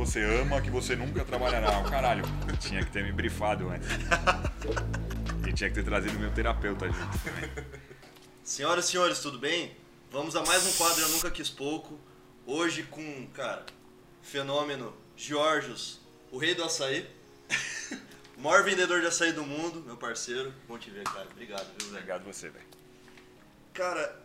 você ama que você nunca trabalhará. O caralho, tinha que ter me brifado antes. E tinha que ter trazido meu terapeuta junto também. Senhoras e senhores, tudo bem? Vamos a mais um quadro Eu Nunca Quis Pouco. Hoje com, cara, fenômeno Georgios, o rei do açaí. o maior vendedor de açaí do mundo, meu parceiro. Bom te ver, cara. Obrigado, viu, velho? Obrigado você, velho. Cara,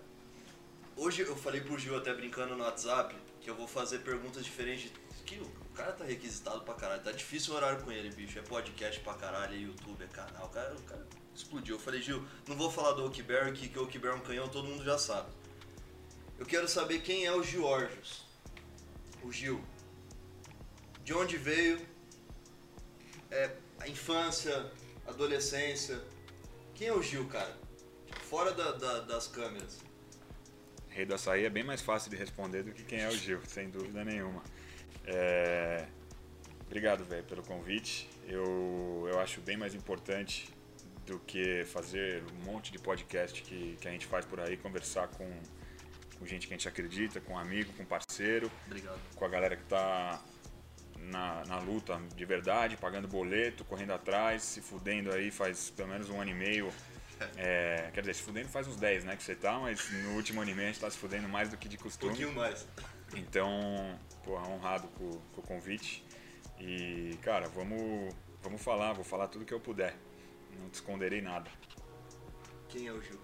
hoje eu falei pro Gil até brincando no WhatsApp que eu vou fazer perguntas diferentes. Que o cara tá requisitado pra caralho. Tá difícil o horário com ele, bicho. É podcast pra caralho, é YouTube, é canal. O cara, o cara explodiu. Eu falei, Gil, não vou falar do Oakberry, que, que o Oakberry é um canhão, todo mundo já sabe. Eu quero saber quem é o Georgios. O Gil. De onde veio? É, a infância, adolescência. Quem é o Gil, cara? Fora da- da- das câmeras. Rei do açaí é bem mais fácil de responder do que quem é o Gil, sem dúvida nenhuma. É, Obrigado, velho, pelo convite. Eu, eu acho bem mais importante do que fazer um monte de podcast que, que a gente faz por aí, conversar com, com gente que a gente acredita, com amigo, com parceiro, Obrigado. com a galera que tá na, na luta de verdade, pagando boleto, correndo atrás, se fudendo aí faz pelo menos um ano e meio. É, quer dizer, se fudendo faz uns 10, né, que você tá, mas no último ano e meio a gente tá se fudendo mais do que de Um costume. pouquinho mais. Então, porra, honrado com, com o convite. E, cara, vamos, vamos falar, vou falar tudo que eu puder. Não te esconderei nada. Quem é o Gil?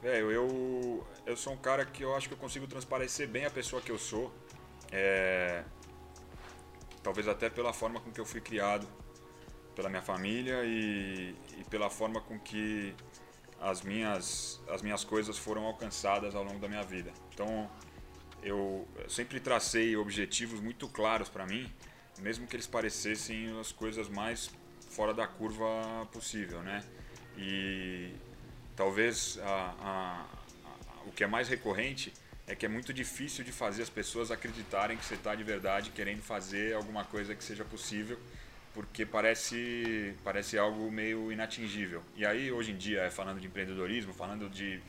Velho, eu, eu sou um cara que eu acho que eu consigo transparecer bem a pessoa que eu sou. É, talvez até pela forma com que eu fui criado, pela minha família e, e pela forma com que as minhas, as minhas coisas foram alcançadas ao longo da minha vida. Então, eu sempre tracei objetivos muito claros para mim, mesmo que eles parecessem as coisas mais fora da curva possível, né? E talvez a- a- a- o que é mais recorrente é que é muito difícil de fazer as pessoas acreditarem que você está de verdade querendo fazer alguma coisa que seja possível, porque parece, parece algo meio inatingível. E aí, hoje em dia, falando de empreendedorismo, falando de,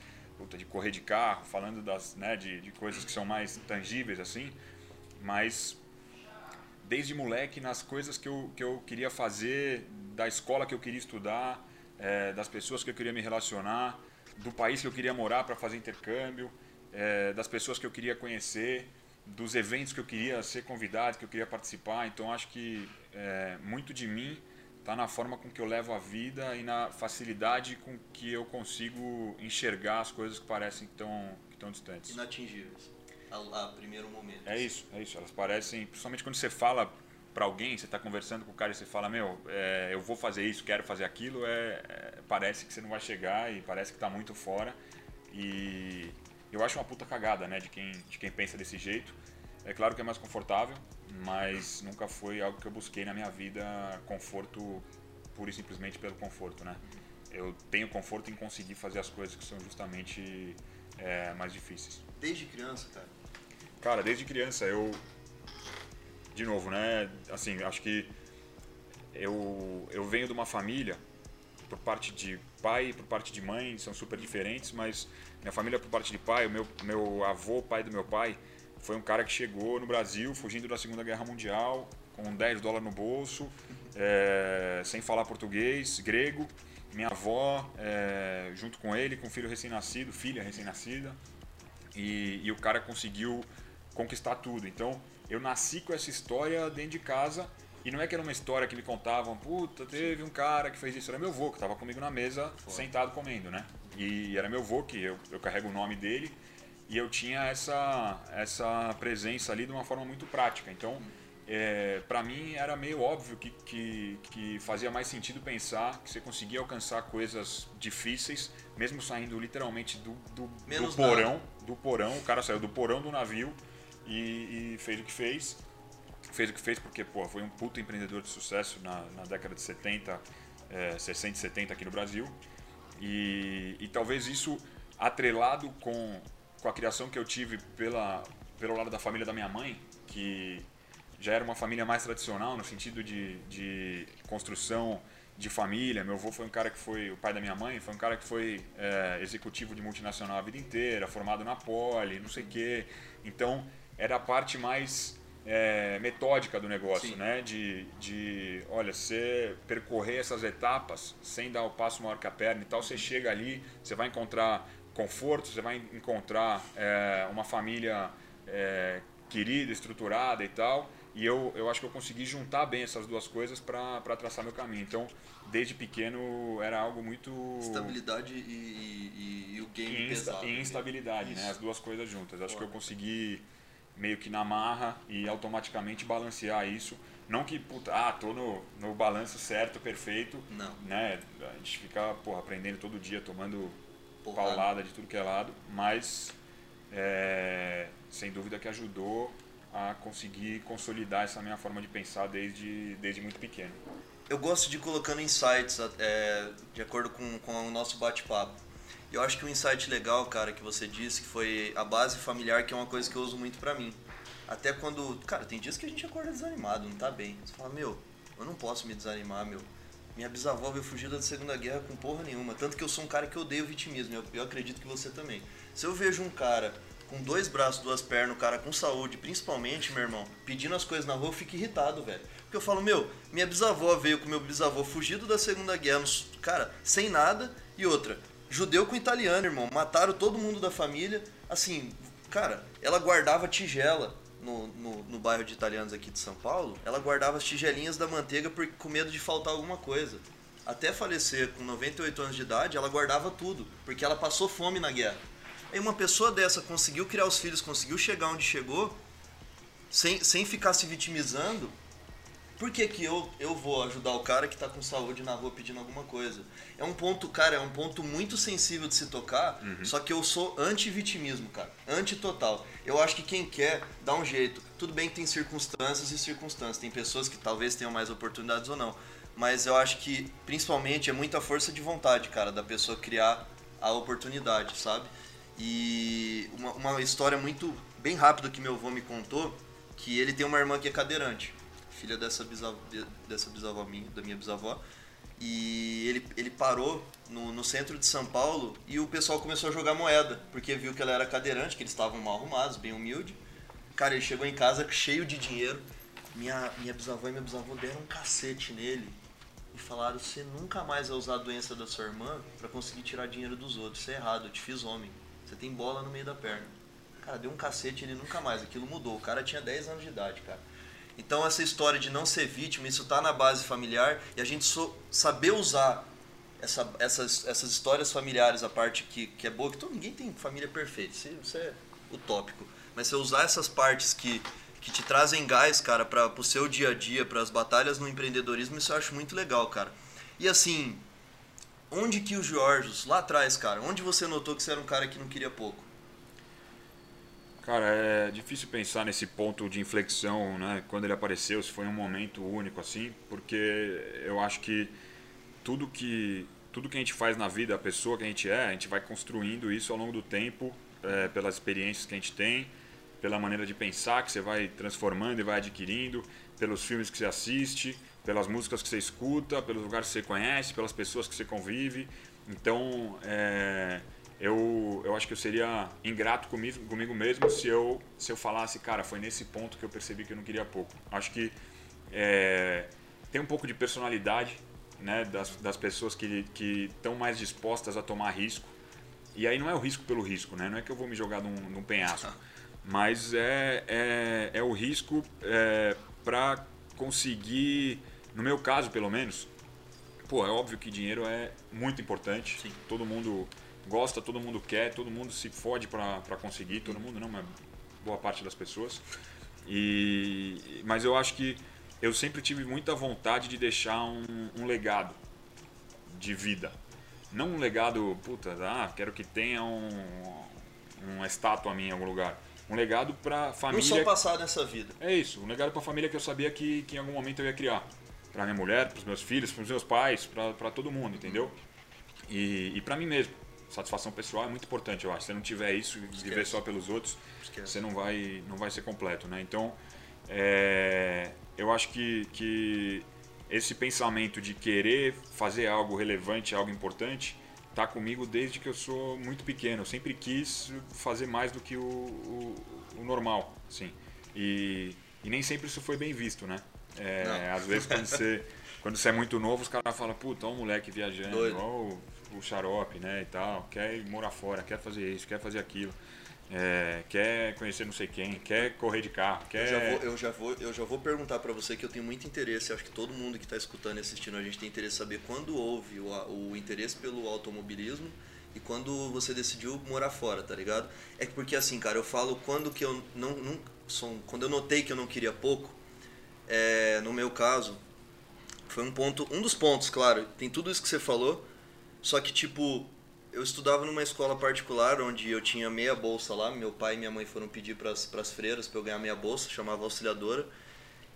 puta, de correr de carro, falando das, né, de, de coisas que são mais tangíveis assim, mas desde moleque nas coisas que eu, que eu queria fazer, da escola que eu queria estudar, eh, das pessoas que eu queria me relacionar, do país que eu queria morar para fazer intercâmbio, eh, das pessoas que eu queria conhecer, dos eventos que eu queria ser convidado, que eu queria participar. Então acho que eh, muito de mim está na forma com que eu levo a vida e na facilidade com que eu consigo enxergar as coisas que parecem que estão que estão distantes. Inatingíveis. A, a primeiro momento. É isso, é isso. Elas parecem, principalmente quando você fala para alguém, você está conversando com o cara e você fala, meu, é, eu vou fazer isso, quero fazer aquilo, é, é, parece que você não vai chegar e parece que está muito fora. E eu acho uma puta cagada, né, de quem, de quem pensa desse jeito. É claro que é mais confortável, mas nunca foi algo que eu busquei na minha vida, conforto pura e simplesmente pelo conforto, né. Eu tenho conforto em conseguir fazer as coisas que são justamente é, mais difíceis. Desde criança, cara. Cara, desde criança eu. De novo, né? Assim, acho que eu, eu venho de uma família, por parte de pai e por parte de mãe, são super diferentes, mas minha família por parte de pai, o meu, meu avô, pai do meu pai, foi um cara que chegou no Brasil fugindo da Segunda Guerra Mundial, com 10 dólares no bolso, é, sem falar português, grego. Minha avó, é, junto com ele, com filho recém-nascido, filha recém-nascida, e, e o cara conseguiu conquistar tudo. Então, eu nasci com essa história dentro de casa e não é que era uma história que me contavam, puta, teve um cara que fez isso. Era meu avô que estava comigo na mesa, sentado comendo, né? E era meu avô, que eu, eu carrego o nome dele, e eu tinha essa, essa presença ali de uma forma muito prática. Então, é, para mim era meio óbvio que, que, que fazia mais sentido pensar que você conseguia alcançar coisas difíceis, mesmo saindo literalmente do, do, do porão, do porão, o cara saiu do porão do navio e, e fez o que fez. Fez o que fez porque pô, foi um puto empreendedor de sucesso na, na década de 70, é, 60 e 70 aqui no Brasil. E, e talvez isso atrelado com, com a criação que eu tive pela, pelo lado da família da minha mãe, que já era uma família mais tradicional no sentido de, de construção de família. Meu avô foi um cara que foi o pai da minha mãe, foi um cara que foi é, executivo de multinacional a vida inteira, formado na Poli, não sei o quê. Então era a parte mais é, metódica do negócio, Sim. né? De, de, olha, você percorrer essas etapas sem dar o passo maior que a perna e tal, você chega ali, você vai encontrar conforto, você vai encontrar é, uma família é, querida, estruturada e tal. E eu, eu acho que eu consegui juntar bem essas duas coisas para traçar meu caminho. Então, desde pequeno era algo muito. Estabilidade e, e, e o game insta, pesado. E instabilidade, né? As duas coisas juntas. Acho que eu consegui meio que na marra e automaticamente balancear isso. Não que, puta, ah, tô no, no balanço certo, perfeito. Não. Né? A gente fica, porra, aprendendo todo dia, tomando Porrada. paulada de tudo que é lado, mas é, sem dúvida que ajudou a conseguir consolidar essa minha forma de pensar desde, desde muito pequeno. Eu gosto de ir colocando insights é, de acordo com, com o nosso bate-papo. Eu acho que um insight legal, cara, que você disse, que foi a base familiar, que é uma coisa que eu uso muito pra mim. Até quando. Cara, tem dias que a gente acorda desanimado, não tá bem. Você fala, meu, eu não posso me desanimar, meu. Minha bisavó veio fugida da Segunda Guerra com porra nenhuma. Tanto que eu sou um cara que odeio vitimismo. Eu, eu acredito que você também. Se eu vejo um cara com dois braços, duas pernas, um cara com saúde, principalmente, meu irmão, pedindo as coisas na rua, eu fico irritado, velho. Porque eu falo, meu, minha bisavó veio com meu bisavô fugido da Segunda Guerra, cara, sem nada, e outra, Judeu com italiano, irmão. Mataram todo mundo da família. Assim, cara, ela guardava tigela no, no, no, bairro de italianos aqui de São Paulo. Ela guardava as tigelinhas da manteiga por, com medo de faltar alguma coisa. Até falecer com 98 anos de idade, ela guardava tudo, porque ela passou fome na guerra. Aí uma pessoa dessa conseguiu criar os filhos, conseguiu chegar onde chegou, sem, sem ficar se vitimizando, por que, que eu, eu vou ajudar o cara que está com saúde na rua pedindo alguma coisa? É um ponto, cara, é um ponto muito sensível de se tocar, uhum. só que eu sou anti-vitimismo, cara. Anti-total. Eu acho que quem quer, dá um jeito. Tudo bem que tem circunstâncias e circunstâncias. Tem pessoas que talvez tenham mais oportunidades ou não. Mas eu acho que, principalmente, é muita força de vontade, cara, da pessoa criar a oportunidade, sabe? E uma, uma história muito, bem rápida que meu avô me contou, que ele tem uma irmã que é cadeirante filha dessa bisavó, dessa bisavó minha, da minha bisavó. E ele, ele parou no, no centro de São Paulo e o pessoal começou a jogar moeda, porque viu que ela era cadeirante, que eles estavam mal arrumados, bem humilde. Cara, ele chegou em casa cheio de dinheiro. Minha, minha bisavó e meu bisavô deram um cacete nele e falaram: Você nunca mais vai usar a doença da sua irmã para conseguir tirar dinheiro dos outros. Isso é errado, eu te fiz homem. Você tem bola no meio da perna. Cara, deu um cacete ele nunca mais. Aquilo mudou. O cara tinha 10 anos de idade, cara. Então essa história de não ser vítima, isso está na base familiar e a gente so, saber usar essa, essas, essas histórias familiares, a parte que, que é boa, que todo, ninguém tem família perfeita, isso, isso é utópico. Mas você usar essas partes que, que te trazem gás, cara, para o seu dia a dia, para as batalhas no empreendedorismo, isso eu acho muito legal, cara. E assim, onde que o Jorge, lá atrás, cara, onde você notou que você era um cara que não queria pouco? Cara, é difícil pensar nesse ponto de inflexão, né? Quando ele apareceu, se foi um momento único assim, porque eu acho que tudo que tudo que a gente faz na vida, a pessoa que a gente é, a gente vai construindo isso ao longo do tempo, é, pelas experiências que a gente tem, pela maneira de pensar que você vai transformando e vai adquirindo, pelos filmes que você assiste, pelas músicas que você escuta, pelos lugares que você conhece, pelas pessoas que você convive. Então, é, eu, eu acho que eu seria ingrato comigo, comigo mesmo se eu, se eu falasse, cara, foi nesse ponto que eu percebi que eu não queria pouco. Acho que é, tem um pouco de personalidade né, das, das pessoas que estão mais dispostas a tomar risco. E aí não é o risco pelo risco, né? não é que eu vou me jogar num, num penhasco, mas é, é, é o risco é, para conseguir, no meu caso pelo menos, pô, é óbvio que dinheiro é muito importante. Sim. Todo mundo gosta, todo mundo quer, todo mundo se fode para conseguir, todo mundo não, mas boa parte das pessoas. E, mas eu acho que eu sempre tive muita vontade de deixar um, um legado de vida. Não um legado, puta, ah, quero que tenha um, uma estátua minha em algum lugar. Um legado para família. Não só passar nessa vida. É isso, um legado para família que eu sabia que, que em algum momento eu ia criar. Para minha mulher, para os meus filhos, para os meus pais, para todo mundo, entendeu? E, e para mim mesmo satisfação pessoal é muito importante, eu acho. Se você não tiver isso, Esquece. viver só pelos outros, Esquece. você não vai, não vai ser completo, né? Então, é, eu acho que, que esse pensamento de querer fazer algo relevante, algo importante, tá comigo desde que eu sou muito pequeno. Eu sempre quis fazer mais do que o, o, o normal, sim. E E nem sempre isso foi bem visto, né? É, às vezes quando você, quando você é muito novo, os caras falam, puta, olha um moleque viajando, olha o, o xarope, né, e tal, quer ir morar fora, quer fazer isso, quer fazer aquilo. É, quer conhecer não sei quem, quer correr de carro, quer... Eu já vou, eu já vou, eu já vou perguntar para você que eu tenho muito interesse, acho que todo mundo que está escutando e assistindo a gente tem interesse em saber quando houve o, o interesse pelo automobilismo e quando você decidiu morar fora, tá ligado? É porque assim, cara, eu falo quando que eu não, não sou, quando eu notei que eu não queria pouco, é, no meu caso, foi um ponto, um dos pontos, claro, tem tudo isso que você falou, só que tipo, eu estudava numa escola particular onde eu tinha meia bolsa lá, meu pai e minha mãe foram pedir para as freiras para eu ganhar meia bolsa, chamava auxiliadora.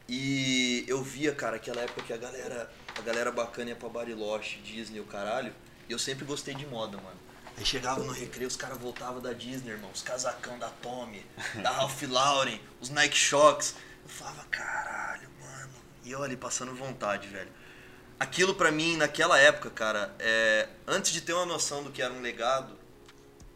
E eu via, cara, aquela época que a galera, a galera bacana ia pra Bariloche, Disney, o caralho, e eu sempre gostei de moda, mano. Aí chegava no recreio, os caras voltavam da Disney, irmão, os casacão da Tommy, da Ralph Lauren, os Nike Shocks. Eu falava, caralho, mano. E eu ali passando vontade, velho. Aquilo pra mim, naquela época, cara, é, antes de ter uma noção do que era um legado,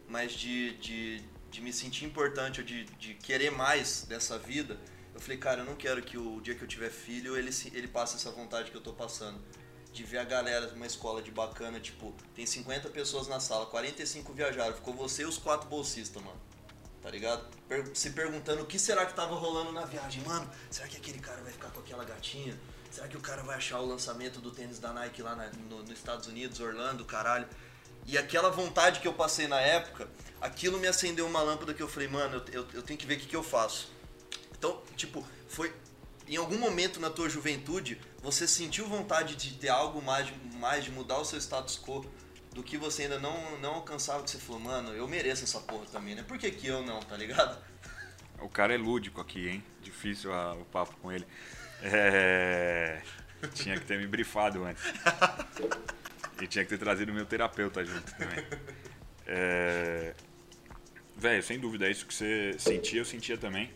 mas de, de, de me sentir importante, ou de, de querer mais dessa vida, eu falei, cara, eu não quero que o dia que eu tiver filho, ele, ele passe essa vontade que eu tô passando de ver a galera numa escola de bacana, tipo, tem 50 pessoas na sala, 45 viajaram, ficou você e os quatro bolsistas, mano. Tá ligado? Se perguntando o que será que tava rolando na viagem. Mano, será que aquele cara vai ficar com aquela gatinha? Será que o cara vai achar o lançamento do tênis da Nike lá na, no, nos Estados Unidos, Orlando, caralho? E aquela vontade que eu passei na época, aquilo me acendeu uma lâmpada que eu falei, mano, eu, eu, eu tenho que ver o que, que eu faço. Então, tipo, foi. Em algum momento na tua juventude, você sentiu vontade de ter algo mais, mais de mudar o seu status quo do que você ainda não, não alcançava, que você falou, mano, eu mereço essa porra também, né? Por que, que eu não, tá ligado? O cara é lúdico aqui, hein? Difícil a, o papo com ele. É... Tinha que ter me brifado antes. E tinha que ter trazido meu terapeuta junto também. É... Velho, sem dúvida, é isso que você sentia, eu sentia também.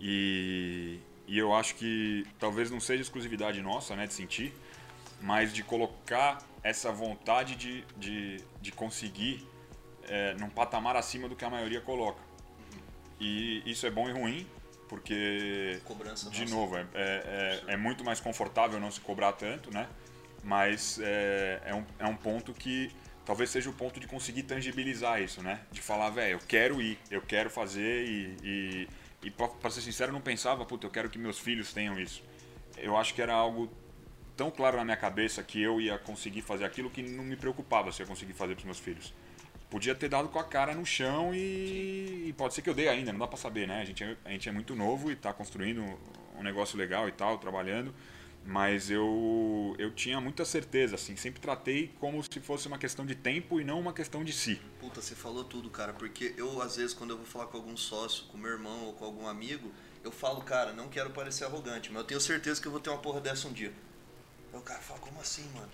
E e eu acho que talvez não seja exclusividade nossa, né, de sentir, mas de colocar essa vontade de, de, de conseguir é, num patamar acima do que a maioria coloca. E isso é bom e ruim, porque, Cobrança de nossa. novo, é, é, é, é, muito mais confortável não se cobrar tanto, né? Mas é, é, um, é um ponto que talvez seja o ponto de conseguir tangibilizar isso, né? De falar, velho, eu quero ir, eu quero fazer e, e e para ser sincero, eu não pensava, puta, eu quero que meus filhos tenham isso. Eu acho que era algo tão claro na minha cabeça que eu ia conseguir fazer aquilo que não me preocupava se eu conseguir fazer para meus filhos. Podia ter dado com a cara no chão e, e pode ser que eu dê ainda, não dá para saber, né? A gente, é, a gente é muito novo e está construindo um negócio legal e tal, trabalhando mas eu eu tinha muita certeza assim sempre tratei como se fosse uma questão de tempo e não uma questão de si. Puta você falou tudo cara porque eu às vezes quando eu vou falar com algum sócio com meu irmão ou com algum amigo eu falo cara não quero parecer arrogante mas eu tenho certeza que eu vou ter uma porra dessa um dia. Aí o cara fala como assim mano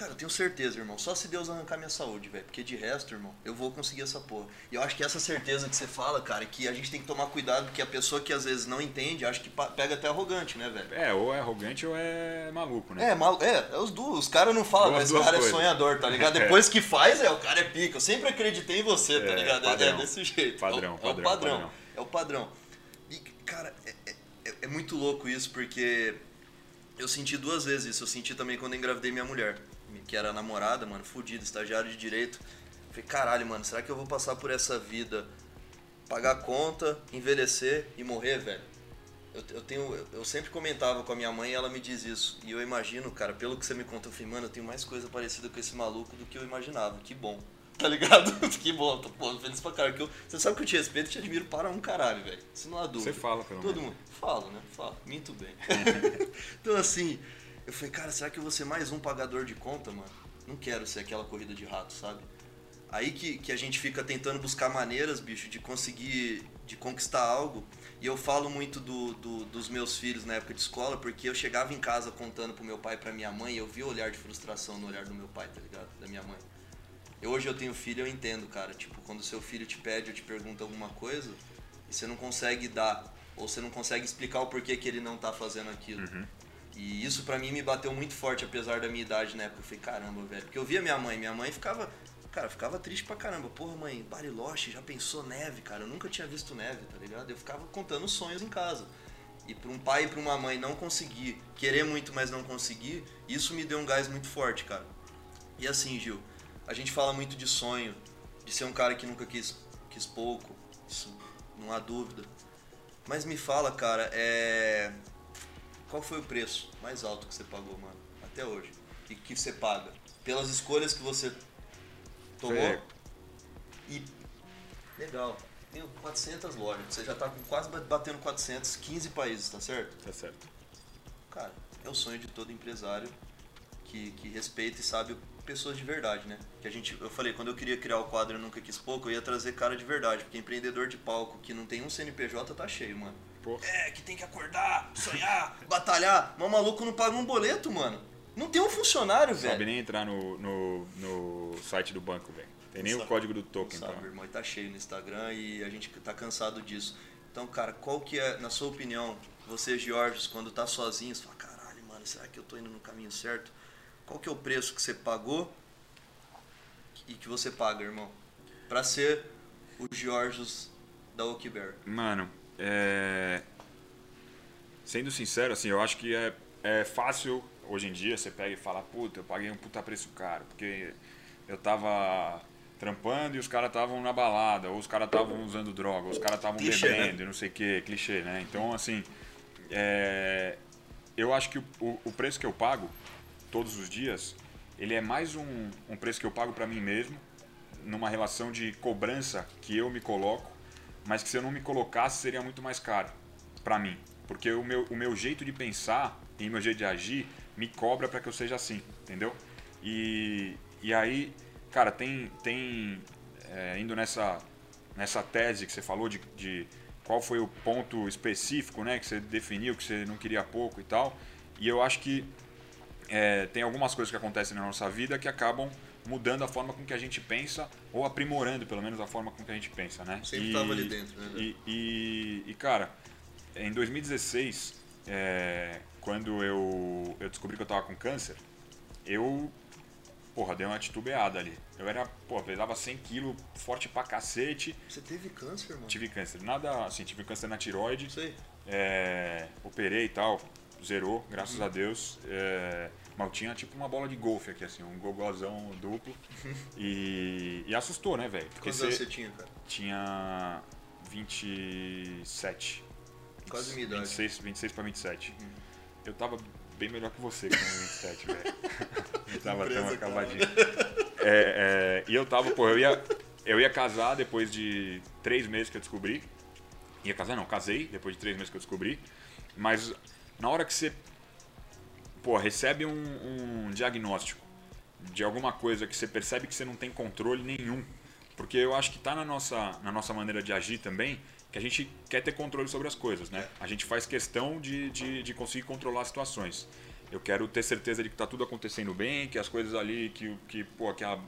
Cara, eu tenho certeza, irmão. Só se Deus arrancar minha saúde, velho. Porque de resto, irmão, eu vou conseguir essa porra. E eu acho que essa certeza que você fala, cara, é que a gente tem que tomar cuidado, porque a pessoa que às vezes não entende, acha que pega até arrogante, né, velho? É, ou é arrogante ou é maluco, né? É, mal, é, é os dois. Os caras não falam, mas esse cara é sonhador, tá ligado? Depois que faz, é, o cara é pica. Eu sempre acreditei em você, tá ligado? Padrão. É, desse jeito. Padrão, é, o, padrão, é o padrão. padrão. É o padrão. E, cara, é, é, é muito louco isso, porque eu senti duas vezes isso. Eu senti também quando eu engravidei minha mulher que era namorada, mano, fudida, estagiário de direito. Falei, caralho, mano, será que eu vou passar por essa vida, pagar conta, envelhecer e morrer, velho? Eu, eu tenho, eu sempre comentava com a minha mãe e ela me diz isso. E eu imagino, cara, pelo que você me conta, eu falei, mano, eu tenho mais coisa parecida com esse maluco do que eu imaginava. Que bom. Tá ligado? que bom, tô pô, feliz pra caralho. Eu, você sabe que eu te respeito e te admiro para um caralho, velho. Se não há dúvida. Você fala, pelo Todo menos. mundo. Falo, né? Falo. Minto bem. então, assim, eu falei, cara, será que eu vou ser mais um pagador de conta, mano? Não quero ser aquela corrida de rato, sabe? Aí que, que a gente fica tentando buscar maneiras, bicho, de conseguir, de conquistar algo. E eu falo muito do, do, dos meus filhos na época de escola, porque eu chegava em casa contando pro meu pai e pra minha mãe, e eu vi o olhar de frustração no olhar do meu pai, tá ligado? Da minha mãe. Eu, hoje eu tenho filho, eu entendo, cara. Tipo, quando seu filho te pede ou te pergunta alguma coisa, e você não consegue dar, ou você não consegue explicar o porquê que ele não tá fazendo aquilo. Uhum. E isso pra mim me bateu muito forte, apesar da minha idade na época. Eu falei, caramba, velho. Porque eu via minha mãe, minha mãe ficava. Cara, ficava triste pra caramba. Porra, mãe, Bariloche, já pensou neve, cara? Eu nunca tinha visto neve, tá ligado? Eu ficava contando sonhos em casa. E para um pai e para uma mãe não conseguir, querer muito, mas não conseguir, isso me deu um gás muito forte, cara. E assim, Gil, a gente fala muito de sonho, de ser um cara que nunca quis, quis pouco, isso não há dúvida. Mas me fala, cara, é. Qual foi o preço mais alto que você pagou, mano, até hoje? E que você paga? Pelas escolhas que você tomou? É. E. Legal. Tem 400 lojas. Você já tá com quase batendo 400, 15 países, tá certo? Tá certo. Cara, é o sonho de todo empresário que, que respeita e sabe pessoas de verdade, né? Que a gente, eu falei, quando eu queria criar o quadro Eu Nunca Quis Pouco, eu ia trazer cara de verdade, porque empreendedor de palco que não tem um CNPJ tá cheio, mano. Pô. É, que tem que acordar, sonhar, batalhar. Mas o maluco não paga um boleto, mano. Não tem um funcionário, Não sabe velho. nem entrar no, no, no site do banco, velho. Tem nem Não o sabe. código do Não token sabe, pra. irmão, e tá cheio no Instagram e a gente tá cansado disso. Então, cara, qual que é, na sua opinião, você, Georges, quando tá sozinho, você fala, caralho, mano, será que eu tô indo no caminho certo? Qual que é o preço que você pagou e que você paga, irmão? Pra ser o Georges da Oakberry. Mano, é... sendo sincero, assim, eu acho que é, é fácil hoje em dia você pega e fala, puta, eu paguei um puta preço caro, porque eu tava trampando e os caras estavam na balada, ou os caras estavam usando droga, ou os caras estavam né? bebendo, e não sei o que, clichê, né? Então, assim, é... eu acho que o, o- preço que eu pago todos os dias, ele é mais um, um preço que eu pago pra mim mesmo, numa relação de cobrança que eu me coloco, mas que se eu não me colocasse seria muito mais caro pra mim, porque o meu, o meu jeito de pensar e meu jeito de agir me cobra pra que eu seja assim, entendeu? E, e aí, cara, tem, tem é, indo nessa, nessa tese que você falou de, de qual foi o ponto específico, né, que você definiu que você não queria pouco e tal, e eu acho que é, tem algumas coisas que acontecem na nossa vida que acabam mudando a forma com que a gente pensa ou aprimorando pelo menos a forma com que a gente pensa, né? Sempre E- tava ali dentro, né? E, e, e, cara, em 2016, é, quando eu, eu descobri que eu tava com câncer, eu, porra, dei uma titubeada ali. Eu era, pô, pesava 100 quilos, forte pra cacete, Você teve câncer, mano? tive câncer. Nada, assim, tive câncer na tiroide, sei. é, operei e tal, zerou, graças Uhum. a Deus. É, mas eu tinha tipo uma bola de golfe aqui, assim, um gogozão duplo. e, e assustou, né, velho? Quantos anos você tinha, cara? tinha 27. Quase minha idade. 26, 26 pra 27. Eu tava bem melhor que você com 27, velho. Tava tão acabadinho. É, é, e eu tava, pô, eu ia, eu ia casar depois de três meses que eu descobri. Ia casar não, casei depois de três meses que eu descobri. Mas na hora que você, pô, recebe um, um diagnóstico de alguma coisa que você percebe que você não tem controle nenhum. Porque eu acho que tá na nossa, na nossa maneira de agir também que a gente quer ter controle sobre as coisas, né? A gente faz questão de, de, de conseguir controlar situações. Eu quero ter certeza de que tá tudo acontecendo bem, que as coisas ali, que, que, pô, que a,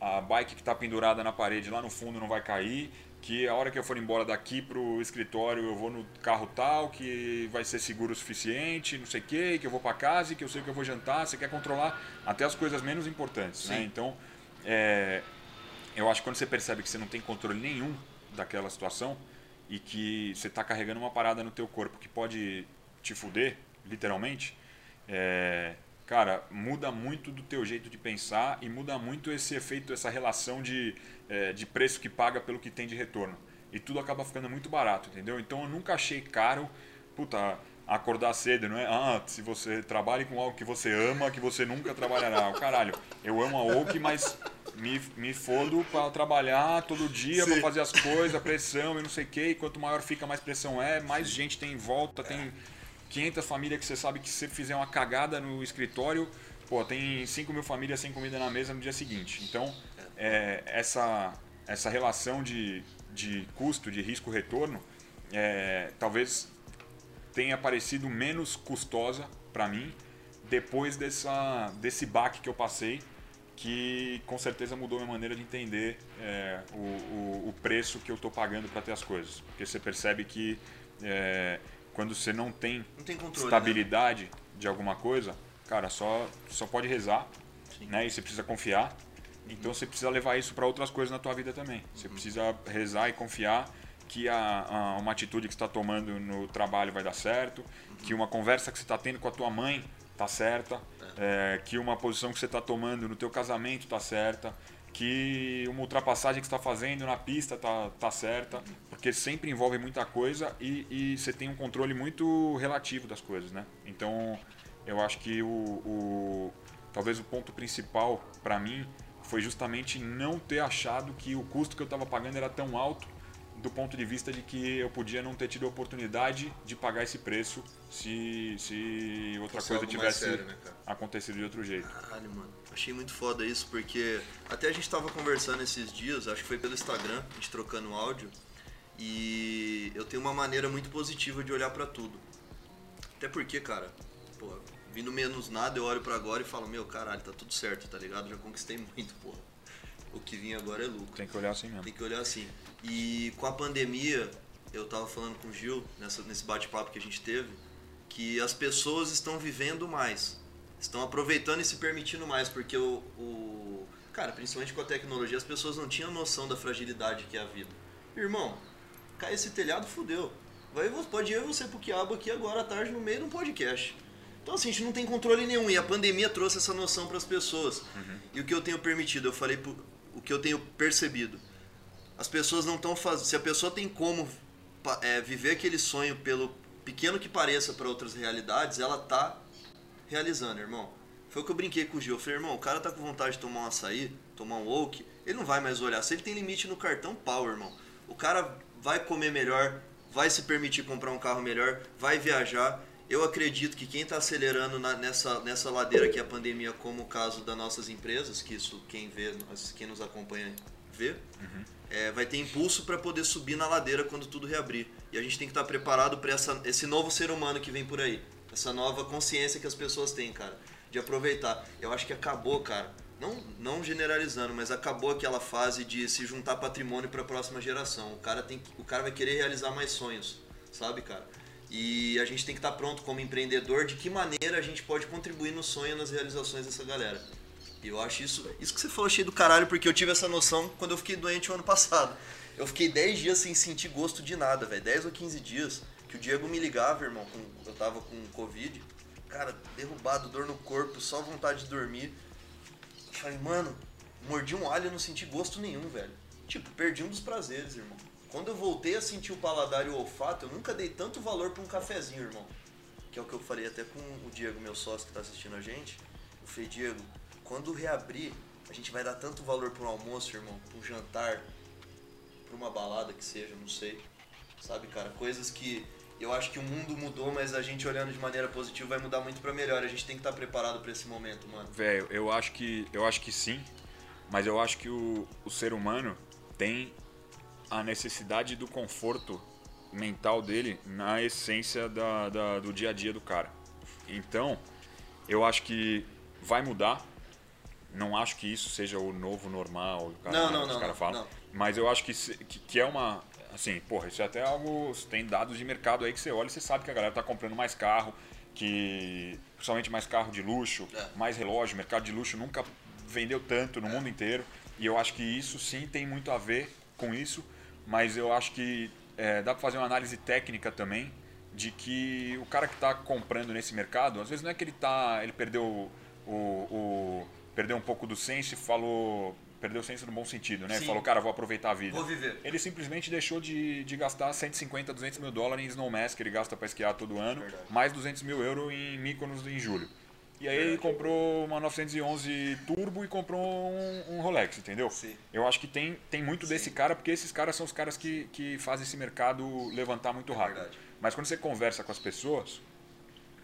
a bike que tá pendurada na parede lá no fundo não vai cair, que a hora que eu for embora daqui pro escritório eu vou no carro tal, que vai ser seguro o suficiente, não sei o que, que eu vou para casa e que eu sei que eu vou jantar. Você quer controlar até as coisas menos importantes, né? Sim. Então, é, eu acho que quando você percebe que você não tem controle nenhum daquela situação e que você está carregando uma parada no teu corpo que pode te fuder, literalmente, é, cara, muda muito do teu jeito de pensar e muda muito esse efeito, essa relação de, é, de preço que paga pelo que tem de retorno. E tudo acaba ficando muito barato, entendeu? Então eu nunca achei caro, puta, acordar cedo, não é? Ah, se você trabalhe com algo que você ama, que você nunca trabalhará. Caralho, eu amo a Oak, mas me, me fodo para trabalhar todo dia, para fazer as coisas, pressão e não sei o quê. E quanto maior fica, mais pressão é, mais gente tem em volta, tem 500 famílias que você sabe que se você fizer uma cagada no escritório, pô, tem 5 mil famílias sem comida na mesa no dia seguinte. Então, é, essa, essa relação de, de custo, de risco-retorno, é, talvez tenha parecido menos custosa para mim depois dessa, desse baque que eu passei, que com certeza mudou minha maneira de entender é, o, o, o preço que eu estou pagando para ter as coisas. Porque você percebe que é, quando você não tem Não tem controle. estabilidade de alguma coisa, cara, só, só pode rezar, Sim. né? E você precisa confiar. Então você precisa levar isso para outras coisas na tua vida também. Você precisa rezar e confiar que a, a, uma atitude que você está tomando no trabalho vai dar certo, que uma conversa que você está tendo com a tua mãe tá certa, é, que uma posição que você está tomando no teu casamento tá certa, que uma ultrapassagem que está fazendo na pista tá, tá certa, porque sempre envolve muita coisa e, e você tem um controle muito relativo das coisas, né? Então, eu acho que o, o talvez o ponto principal para mim foi justamente não ter achado que o custo que eu estava pagando era tão alto do ponto de vista de que eu podia não ter tido a oportunidade de pagar esse preço se, se outra coisa tivesse sério, né, acontecido de outro jeito. Caralho, mano. Achei muito foda isso, porque até a gente tava conversando esses dias, acho que foi pelo Instagram, a gente trocando áudio, e eu tenho uma maneira muito positiva de olhar para tudo. Até porque, cara, vindo menos nada, eu olho para agora e falo, meu, caralho, tá tudo certo, tá ligado? Já conquistei muito, porra. O que vinha agora é lucro. Tem que olhar assim mesmo. Tem que olhar assim. E com a pandemia, eu tava falando com o Gil, nessa, nesse bate-papo que a gente teve, que as pessoas estão vivendo mais. Estão aproveitando e se permitindo mais, porque o, o. Cara, principalmente com a tecnologia, as pessoas não tinham noção da fragilidade que é a vida. Irmão, cai esse telhado, fudeu. Vai, pode ir você pro quiabo aqui agora à tarde no meio de um podcast. Então assim, a gente não tem controle nenhum. E a pandemia trouxe essa noção para as pessoas. Uhum. E o que eu tenho permitido, eu falei o que eu tenho percebido as pessoas não estão fazendo. Se a pessoa tem como é, viver aquele sonho, pelo pequeno que pareça para outras realidades, ela tá realizando, irmão. Foi o que eu brinquei com o Gil. Eu falei, irmão, o cara tá com vontade de tomar um açaí, tomar um oak, ele não vai mais olhar. Se ele tem limite no cartão, pau, irmão. O cara vai comer melhor, vai se permitir comprar um carro melhor, vai viajar. Eu acredito que quem está acelerando na, nessa, nessa ladeira que é a pandemia, como o caso das nossas empresas, que isso quem vê, quem nos acompanha vê, uhum é, vai ter impulso para poder subir na ladeira quando tudo reabrir. E a gente tem que estar tá preparado para esse novo ser humano que vem por aí. Essa nova consciência que as pessoas têm, cara. De aproveitar. Eu acho que acabou, cara. Não, não generalizando, mas acabou aquela fase de se juntar patrimônio para a próxima geração. O cara, tem, o cara vai querer realizar mais sonhos, sabe, cara? E a gente tem que estar tá pronto como empreendedor de que maneira a gente pode contribuir no sonho nas realizações dessa galera. E eu acho isso, isso que você falou cheio do caralho, porque eu tive essa noção quando eu fiquei doente o ano passado. Eu fiquei 10 dias sem sentir gosto de nada, velho. 10 ou 15 dias que o Diego me ligava, irmão, com, eu tava com Covid. Cara, derrubado, dor no corpo, só vontade de dormir. Eu falei, mano, mordi um alho e não senti gosto nenhum, velho. Tipo, perdi um dos prazeres, irmão. Quando eu voltei a sentir o paladar e o olfato, eu nunca dei tanto valor pra um cafezinho, irmão. Que é o que eu falei até com o Diego, meu sócio que tá assistindo a gente. Eu falei, Diego, quando reabrir, a gente vai dar tanto valor para um almoço, irmão, para um jantar, para uma balada que seja, não sei. Sabe, cara? Coisas que eu acho que o mundo mudou, mas a gente olhando de maneira positiva vai mudar muito para melhor. A gente tem que estar tá preparado para esse momento, mano. Velho, eu acho que eu acho que sim, mas eu acho que o, o ser humano tem a necessidade do conforto mental dele na essência da, da, do dia a dia do cara. Então, eu acho que vai mudar, não acho que isso seja o novo normal, cara, não, não, os caras falam. Não. Mas eu acho que, que, que, é uma. Assim, porra, isso é até algo. Tem dados de mercado aí que você olha e você sabe que a galera tá comprando mais carro, que. Principalmente mais carro de luxo, é. mais relógio. Mercado de luxo nunca vendeu tanto no é. mundo inteiro. E eu acho que isso sim tem muito a ver com isso. Mas eu acho que é, dá para fazer uma análise técnica também de que o cara que está comprando nesse mercado, às vezes não é que ele tá, ele perdeu o, o perdeu um pouco do senso e falou. Perdeu o senso no bom sentido, né? Sim. Falou, cara, vou aproveitar a vida. Vou viver. Ele simplesmente deixou de, de gastar 150, 200 mil dólares em Snowmass, que ele gasta para esquiar todo ano, Verdade. mais 200 mil euros em Mykonos em julho. E aí Verdade. ele comprou uma 911 Turbo e comprou um, um Rolex, entendeu? Sim. Eu acho que tem, tem muito Sim. desse cara, porque esses caras são os caras que, que fazem esse mercado levantar muito é rápido. Verdade. Mas quando você conversa com as pessoas,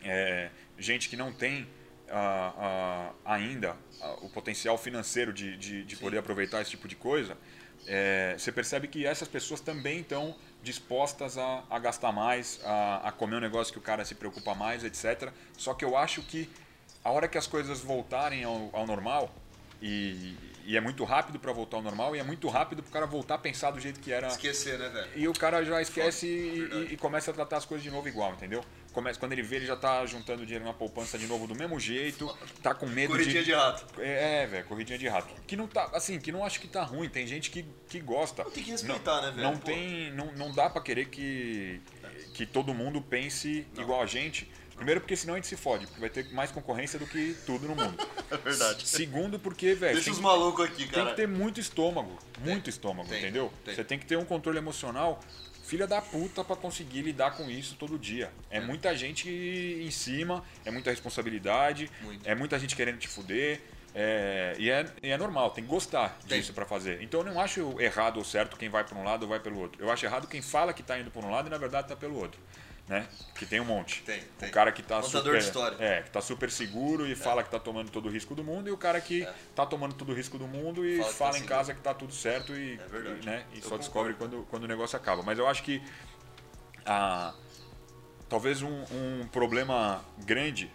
é, gente que não tem uh, uh, ainda o potencial financeiro de, de, de poder aproveitar esse tipo de coisa, é, você percebe que essas pessoas também estão dispostas a, a gastar mais, a, a, comer um negócio que o cara se preocupa mais, etc. Só que eu acho que a hora que as coisas voltarem ao, ao normal, e, e, é muito rápido para voltar ao normal, e é muito rápido para o cara voltar a pensar do jeito que era. Esquecer, né, velho? E o cara já esquece e, e, e, começa a tratar as coisas de novo igual, entendeu? Começa, quando ele vê, ele já tá juntando dinheiro na poupança de novo do mesmo jeito, tá com medo Corridinha de. de rato. É, é, velho, corridinha de rato. Que não tá, assim, que não acho que tá ruim. Tem gente que, que gosta. Tem que respeitar, não, né, velho? Não Pô. tem, não, não dá pra querer que, que todo mundo pense igual a gente. Primeiro porque senão a gente se fode, porque vai ter mais concorrência do que tudo no mundo. É verdade. Segundo porque, velho, Deixa tem os que- malucos aqui, tem cara. que ter muito estômago, muito estômago, tem, entendeu? tem. Você tem que ter um controle emocional, filha da puta, pra conseguir lidar com isso todo dia. É, muita gente em cima, é muita responsabilidade, Muito. é muita gente querendo te fuder. é, e, é, e é normal, tem que gostar Tem. disso pra fazer. Então eu não acho errado ou certo quem vai pra um lado ou vai pelo outro. Eu acho errado quem fala que tá indo por um lado e na verdade tá pelo outro. Né? Que tem um monte. Tem, tem. O cara que tá Contador super. É, que tá super seguro e fala que tá tomando todo o risco do mundo, e o cara que É. tá tomando todo o risco do mundo e Fala que fala, tá em seguro. casa que tá tudo certo e, É e, né, e só concordo. descobre quando, quando o negócio acaba. Mas eu acho que a, talvez um, um problema grande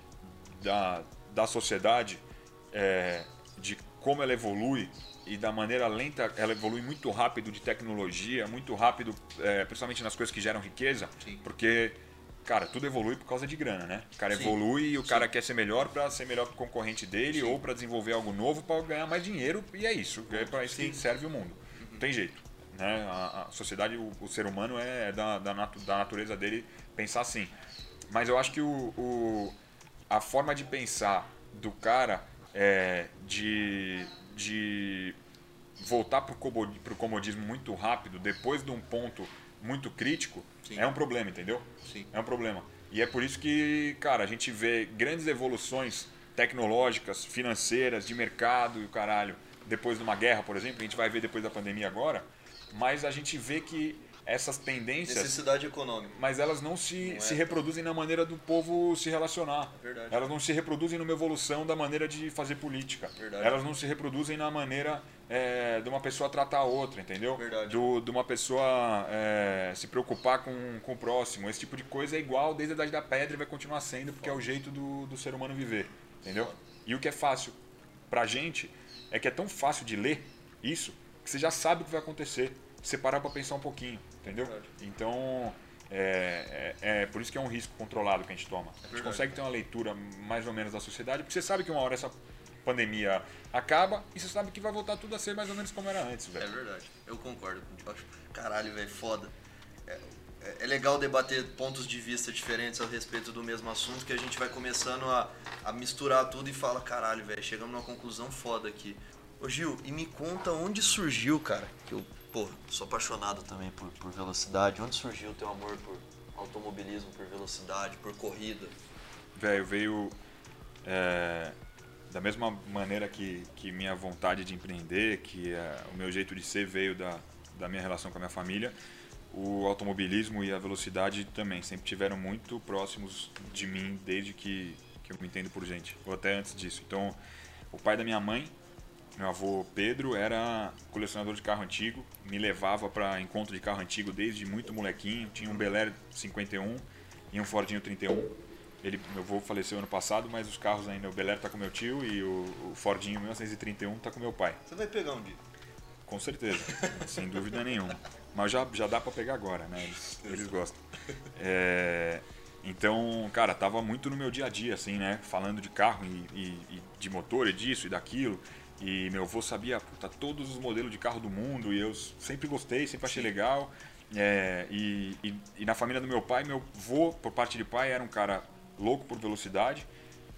da, da sociedade é, de como ela evolui e da maneira lenta, ela evolui muito rápido de tecnologia, muito rápido, é, principalmente nas coisas que geram riqueza, Sim. porque, cara, tudo evolui por causa de grana, né? O cara Sim. evolui e o cara quer ser melhor para ser melhor que o concorrente dele ou para desenvolver algo novo para ganhar mais dinheiro e é isso, é para isso que serve o mundo. Não tem jeito, né? A, a sociedade, o, o ser humano é da, da, natu- da natureza dele pensar assim. Mas eu acho que o, o- a forma de pensar do cara é de, de voltar cobo- pro comodismo muito rápido, depois de um ponto muito crítico, Sim. é um problema, entendeu? Sim. É um problema. E é por isso que, cara, a gente vê grandes evoluções tecnológicas, financeiras, de mercado e o caralho, depois de uma guerra, por exemplo, a gente vai ver depois da pandemia agora, mas a gente vê que essas tendências Necessidade econômica. mas elas não se, Não é, se reproduzem na maneira do povo se relacionar. É verdade. Elas não se reproduzem numa evolução da maneira de fazer política. Verdade. Elas não se reproduzem na maneira é, de uma pessoa tratar a outra, entendeu? Verdade. Do, de uma pessoa é, se preocupar com, com o próximo. Esse tipo de coisa é igual desde a idade da pedra e vai continuar sendo, porque é o jeito do, do ser humano viver. Entendeu? E o que é fácil pra gente é que é tão fácil de ler isso que você já sabe o que vai acontecer. Você parar pra pensar um pouquinho, entendeu? Então, é, é, é por isso que é um risco controlado que a gente toma. A gente consegue ter uma leitura mais ou menos da sociedade, porque você sabe que uma hora essa pandemia acaba e você sabe que vai voltar tudo a ser mais ou menos como era antes, É velho. verdade. Eu concordo contigo. Acho- Caralho, velho, foda. É, é- é legal debater pontos de vista diferentes a respeito do mesmo assunto, que a gente vai começando a, a misturar tudo e fala, caralho, velho, chegamos numa conclusão foda aqui. Ô Gil, e me conta onde surgiu, cara, que eu, pô, sou apaixonado também por, por velocidade. Onde surgiu o teu amor por automobilismo, por velocidade, por corrida? Velho, veio é, da mesma maneira que, que minha vontade de empreender, que é, o meu jeito de ser veio da, da minha relação com a minha família, o automobilismo e a velocidade também sempre tiveram muito próximos de mim desde que, que eu me entendo por gente, ou até antes disso. Então, o pai da minha mãe, meu avô Pedro, era colecionador de carro antigo, me levava para encontro de carro antigo desde muito molequinho. Tinha um Bel Air 51 e um Fordinho 31. Ele, meu avô faleceu ano passado, mas os carros ainda, o Bel Air tá com meu tio e o, o Fordinho 1931 tá com meu pai. Você vai pegar um dia. Com certeza, sem dúvida nenhuma. Mas já, já dá para pegar agora, né? Eles, eles gostam. É, então, cara, tava muito no meu dia a dia, assim, né? Falando de carro e, e- e de motor e disso e daquilo. E meu avô sabia puta, todos os modelos de carro do mundo e eu sempre gostei, sempre achei legal. É, e, e- e na família do meu pai, meu avô, por parte de pai, era um cara louco por velocidade,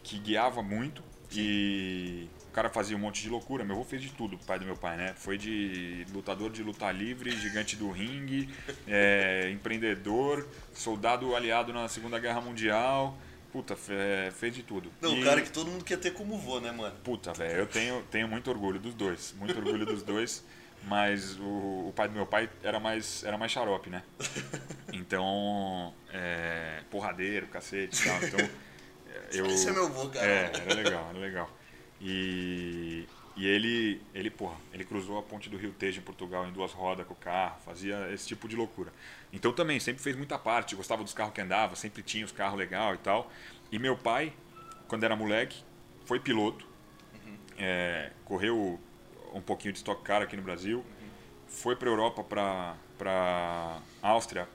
que guiava muito e o cara fazia um monte de loucura. Meu avô fez de tudo, pai do meu pai, né? Foi de lutador de luta livre, gigante do ringue, é, empreendedor, soldado aliado na Segunda Guerra Mundial. Puta, fe- fez de tudo. Não, E- o cara que todo mundo quer ter como vô, né, mano? Puta, velho, eu tenho, tenho muito orgulho dos dois. Muito orgulho dos dois. Mas o, o pai do meu pai era mais, era mais xarope, né? Então, é, porradeiro, cacete e tal. Então, é, eu... Esse é meu vô, cara. É, era legal, era legal. E, e ele, ele, porra, ele cruzou a ponte do Rio Tejo em Portugal em duas rodas com o carro, fazia esse tipo de loucura. Então também sempre fez muita parte, gostava dos carros que andava, sempre tinha os carros legal e tal. E meu pai, quando era moleque, foi piloto, é, correu um pouquinho de Stock Car aqui no Brasil, foi para Europa, para para Áustria,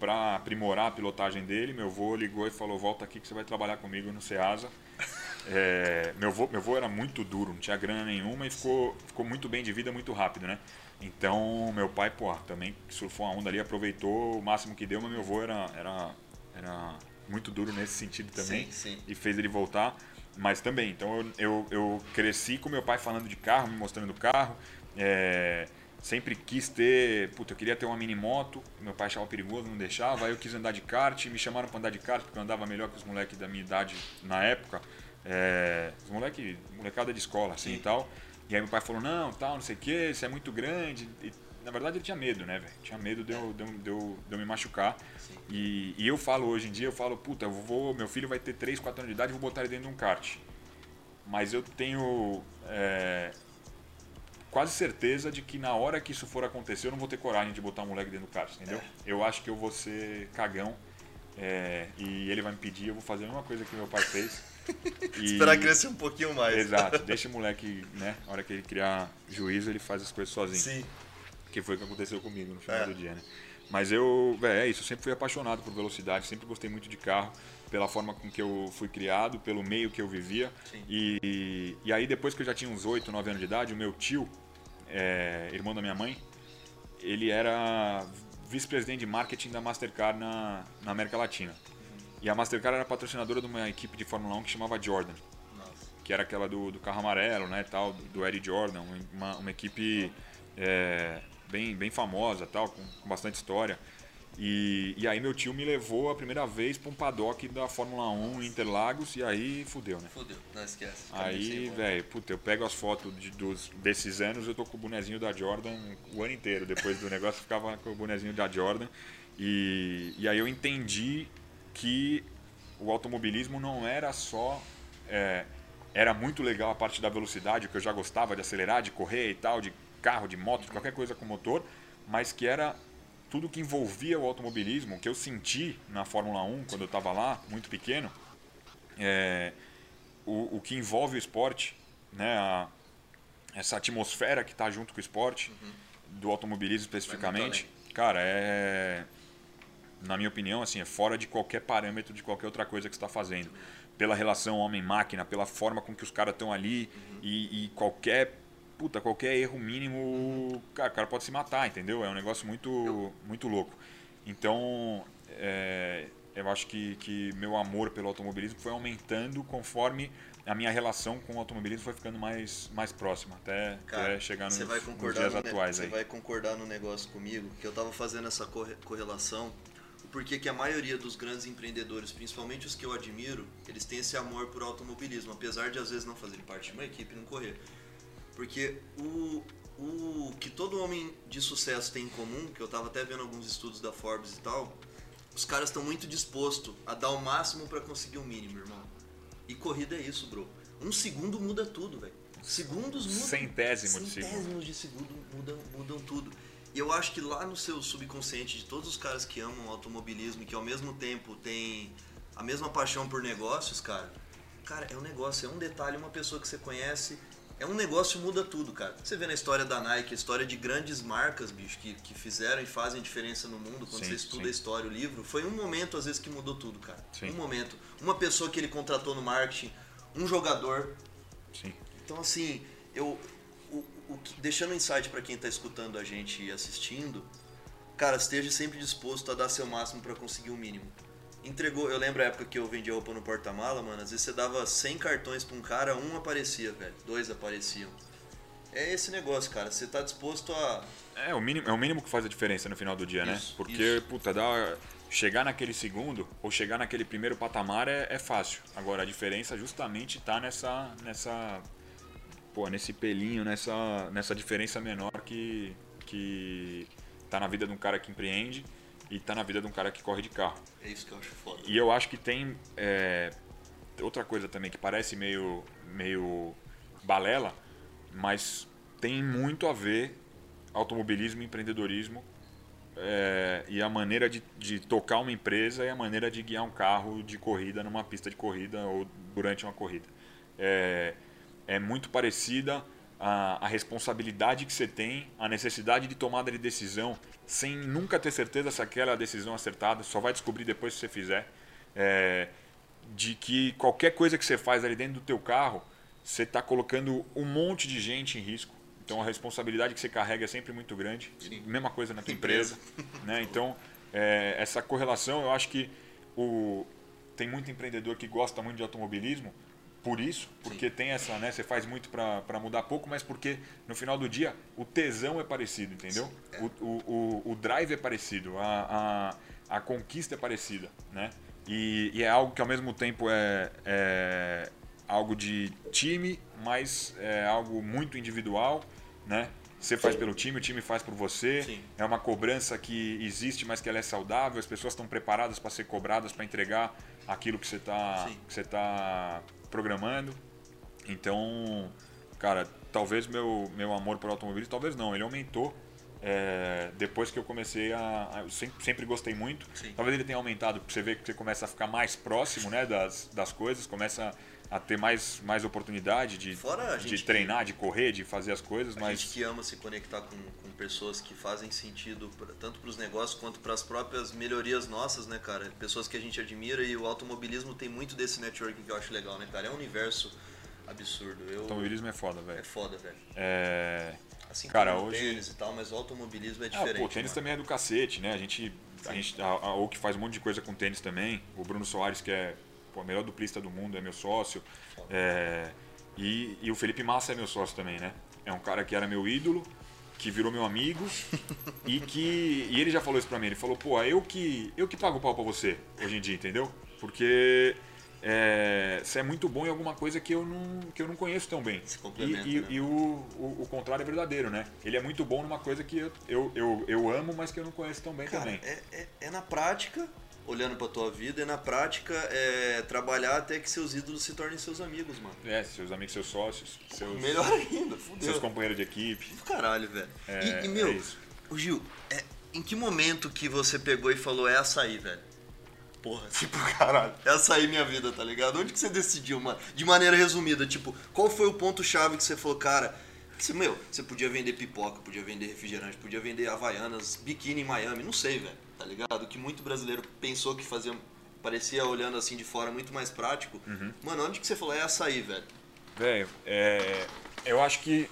para aprimorar a pilotagem dele. Meu avô ligou e falou: Volta aqui que você vai trabalhar comigo no Ceasa. É, meu, avô, meu avô era muito duro, não tinha grana nenhuma e ficou, ficou muito bem de vida muito rápido, né? Então, meu pai, pô, também surfou a onda ali, aproveitou o máximo que deu, mas meu avô era, era, era muito duro nesse sentido também Sim, sim. e fez ele voltar. Mas também, então eu, eu, eu cresci com meu pai falando de carro, me mostrando o carro. É, sempre quis ter, puta, eu queria ter uma mini moto, meu pai achava perigoso, não deixava. Aí eu quis andar de kart, me chamaram para andar de kart porque eu andava melhor que os moleques da minha idade na época. É, os moleques, molecada de escola, assim Sim. e tal. E aí meu pai falou, não, tal, não sei o que, isso é muito grande. E, na verdade ele tinha medo, né, velho? Tinha medo de eu, de, eu, de, eu, me machucar. E, e eu falo hoje em dia, eu falo, puta, eu vou, meu filho vai ter 3, 4 anos de idade, vou botar ele dentro de um kart. Mas eu tenho é, quase certeza de que na hora que isso for acontecer, eu não vou ter coragem de botar um moleque dentro do kart, entendeu? Eu acho que eu vou ser cagão é, e ele vai me pedir, eu vou fazer a mesma coisa que meu pai fez. E- Esperar crescer um pouquinho mais. Exato, deixa o moleque, né? Na hora que ele criar juízo, ele faz as coisas sozinho. Sim. Que foi o que aconteceu comigo no final É. do dia, né? Mas eu, véi, é isso, eu sempre fui apaixonado por velocidade, sempre gostei muito de carro, pela forma com que eu fui criado, pelo meio que eu vivia. Sim. E, e aí depois que eu já tinha uns 8, 9 anos de idade, o meu tio, é, irmão da minha mãe, ele era vice-presidente de marketing da Mastercard na, na América Latina. E a Mastercard era patrocinadora de uma equipe de Fórmula 1 que chamava Jordan Nossa. que era aquela do, do carro amarelo, né, tal, do, do Eddie Jordan, uma, uma equipe é, bem, bem famosa, tal, com, com bastante história. E, e aí meu tio me levou a primeira vez para um paddock da Fórmula 1 em Interlagos e aí fudeu, né? Fudeu, não esquece. Aí, velho, puta, eu pego as fotos de, dos, desses anos, eu tô com o bonezinho da Jordan o ano inteiro. Depois do negócio, eu ficava com o bonezinho da Jordan. E, e aí eu entendi que o automobilismo não era só. é, era muito legal a parte da velocidade, que eu já gostava de acelerar, de correr e tal, de carro, de moto, de qualquer coisa com motor, mas que era tudo que envolvia o automobilismo, que eu senti na Fórmula 1 quando eu estava lá, muito pequeno, é, o, o que envolve o esporte, né, a- essa atmosfera que está junto com o esporte, do automobilismo especificamente, cara, é, na minha opinião, assim, é fora de qualquer parâmetro de qualquer outra coisa que você está fazendo. Pela relação homem-máquina, pela forma com que os caras estão ali e, e qualquer puta, qualquer erro mínimo, cara, o cara pode se matar, entendeu? É um negócio muito, muito louco. Então, é, eu acho que, que meu amor pelo automobilismo foi aumentando conforme a minha relação com o automobilismo foi ficando mais, mais próxima, até, Cara, até chegar nos, nos dias no atuais Você vai concordar no negócio comigo que eu tava fazendo essa corre- correlação. Porquê que a maioria dos grandes empreendedores, principalmente os que eu admiro, eles têm esse amor por automobilismo, apesar de às vezes não fazerem parte de uma equipe não correr. Porque o, o que todo homem de sucesso tem em comum, que eu tava até vendo alguns estudos da Forbes e tal, os caras estão muito dispostos a dar o máximo para conseguir o mínimo, irmão. E corrida é isso, bro. Um segundo muda tudo, velho. Segundos mudam. Centésimo de segundo. Centésimos de segundo mudam, mudam tudo. E eu acho que lá no seu subconsciente de todos os caras que amam automobilismo e que ao mesmo tempo tem a mesma paixão por negócios, cara, cara, é um negócio, é um detalhe, uma pessoa que você conhece, é um negócio muda tudo, cara. Você vê na história da Nike, a história de grandes marcas, bicho, que, que fizeram e fazem diferença no mundo, quando Sim, você estuda sim. a história, o livro, foi um momento às vezes que mudou tudo, cara. Sim. Um momento. Uma pessoa que ele contratou no marketing, um jogador, Sim. então, assim, eu. O, que- deixando um insight pra quem tá escutando a gente e assistindo, cara, esteja sempre disposto a dar seu máximo pra conseguir o mínimo. Entregou, eu lembro a época que eu vendia roupa no porta-mala, mano, às vezes você dava 100 cartões pra um cara, um aparecia, velho, dois apareciam. É esse negócio, cara, você tá disposto a. É o, mínimo, é o mínimo que faz a diferença no final do dia, né? Isso, Porque, isso. puta, dá, chegar naquele segundo ou chegar naquele primeiro patamar é, é fácil. Agora, a diferença justamente tá nessa, nessa pô, nesse pelinho, nessa, nessa diferença menor que, que tá na vida de um cara que empreende e tá na vida de um cara que corre de carro. É isso que eu acho foda. E eu acho que tem é, outra coisa também que parece meio, meio balela, mas tem muito a ver automobilismo e empreendedorismo é, e a maneira de, de tocar uma empresa e a maneira de guiar um carro de corrida numa pista de corrida ou durante uma corrida. É, é muito parecida a, a, responsabilidade que você tem, a necessidade de tomada de decisão, sem nunca ter certeza se aquela é a decisão acertada, só vai descobrir depois se você fizer. É, de que qualquer coisa que você faz ali dentro do teu carro, você está colocando um monte de gente em risco. Então a responsabilidade que você carrega é sempre muito grande. Sim. Mesma coisa na tua empresa. né? Então, é, essa correlação, eu acho que o, tem muito empreendedor que gosta muito de automobilismo por isso, porque Sim. tem essa, né? Você faz muito para mudar pouco, mas porque no final do dia o tesão é parecido, entendeu? É. O, o, o, o, drive é parecido, a, a, a conquista é parecida, né? E, e, é algo que ao mesmo tempo é, é algo de time, mas é algo muito individual, né? Você faz pelo time, o time faz por você. Sim. É uma cobrança que existe, mas que ela é saudável. As pessoas estão preparadas para ser cobradas, para entregar aquilo que você está tá programando. Então, cara, talvez meu meu amor por automobilismo, talvez não, ele aumentou é, depois que eu comecei a. a eu sempre, sempre, gostei muito. Sim. Talvez ele tenha aumentado, você vê que você começa a ficar mais próximo né, das, das coisas, começa a ter mais, mais oportunidade de, de treinar, que, de correr, de fazer as coisas. A mas... gente que ama se conectar com, com pessoas que fazem sentido pra, tanto para os negócios quanto para as próprias melhorias nossas, né, cara? Pessoas que a gente admira e o automobilismo tem muito desse networking que eu acho legal, né, cara? É um universo absurdo. Eu... Automobilismo é foda, velho. É foda, velho. É... Assim Cara, como hoje... o tênis e tal, mas o automobilismo é diferente. Ah, pô, o tênis mano. também é do cacete, né? A gente, a gente a, a, ou que faz um monte de coisa com tênis também. O Bruno Soares, que é pô, a melhor duplista do mundo, é meu sócio. É, e, e o Felipe Massa é meu sócio também, né? É um cara que era meu ídolo, que virou meu amigo e que e ele já falou isso pra mim. Ele falou, pô, eu que eu que pago o pau pra você hoje em dia, entendeu? Porque é, você é muito bom em alguma coisa que eu não, que eu não conheço tão bem. Complementa, e, né? e o, o, o, contrário é verdadeiro, né? Ele é muito bom numa coisa que eu, eu, eu, eu amo, mas que eu não conheço tão bem Cara, também. É, é, é, na prática, olhando pra tua vida, é na prática é trabalhar até que seus ídolos se tornem seus amigos, mano. É, seus amigos, seus sócios. Seus, Melhor ainda, fudeu. Seus companheiros de equipe. Caralho, velho. É, e, e, meu, o Gil, é, em que momento que você pegou e falou, é açaí, velho? porra, tipo, caralho, é minha vida, tá ligado? Onde que você decidiu, mano? De maneira resumida, tipo, qual foi o ponto-chave que você falou, cara, que você, meu, você podia vender pipoca, podia vender refrigerante, podia vender havaianas, biquíni em Miami, não sei, velho, tá ligado? Que muito brasileiro pensou que fazia, parecia olhando assim de fora muito mais prático. Uhum. Mano, onde que você falou, é açaí, velho? Velho, é, eu acho que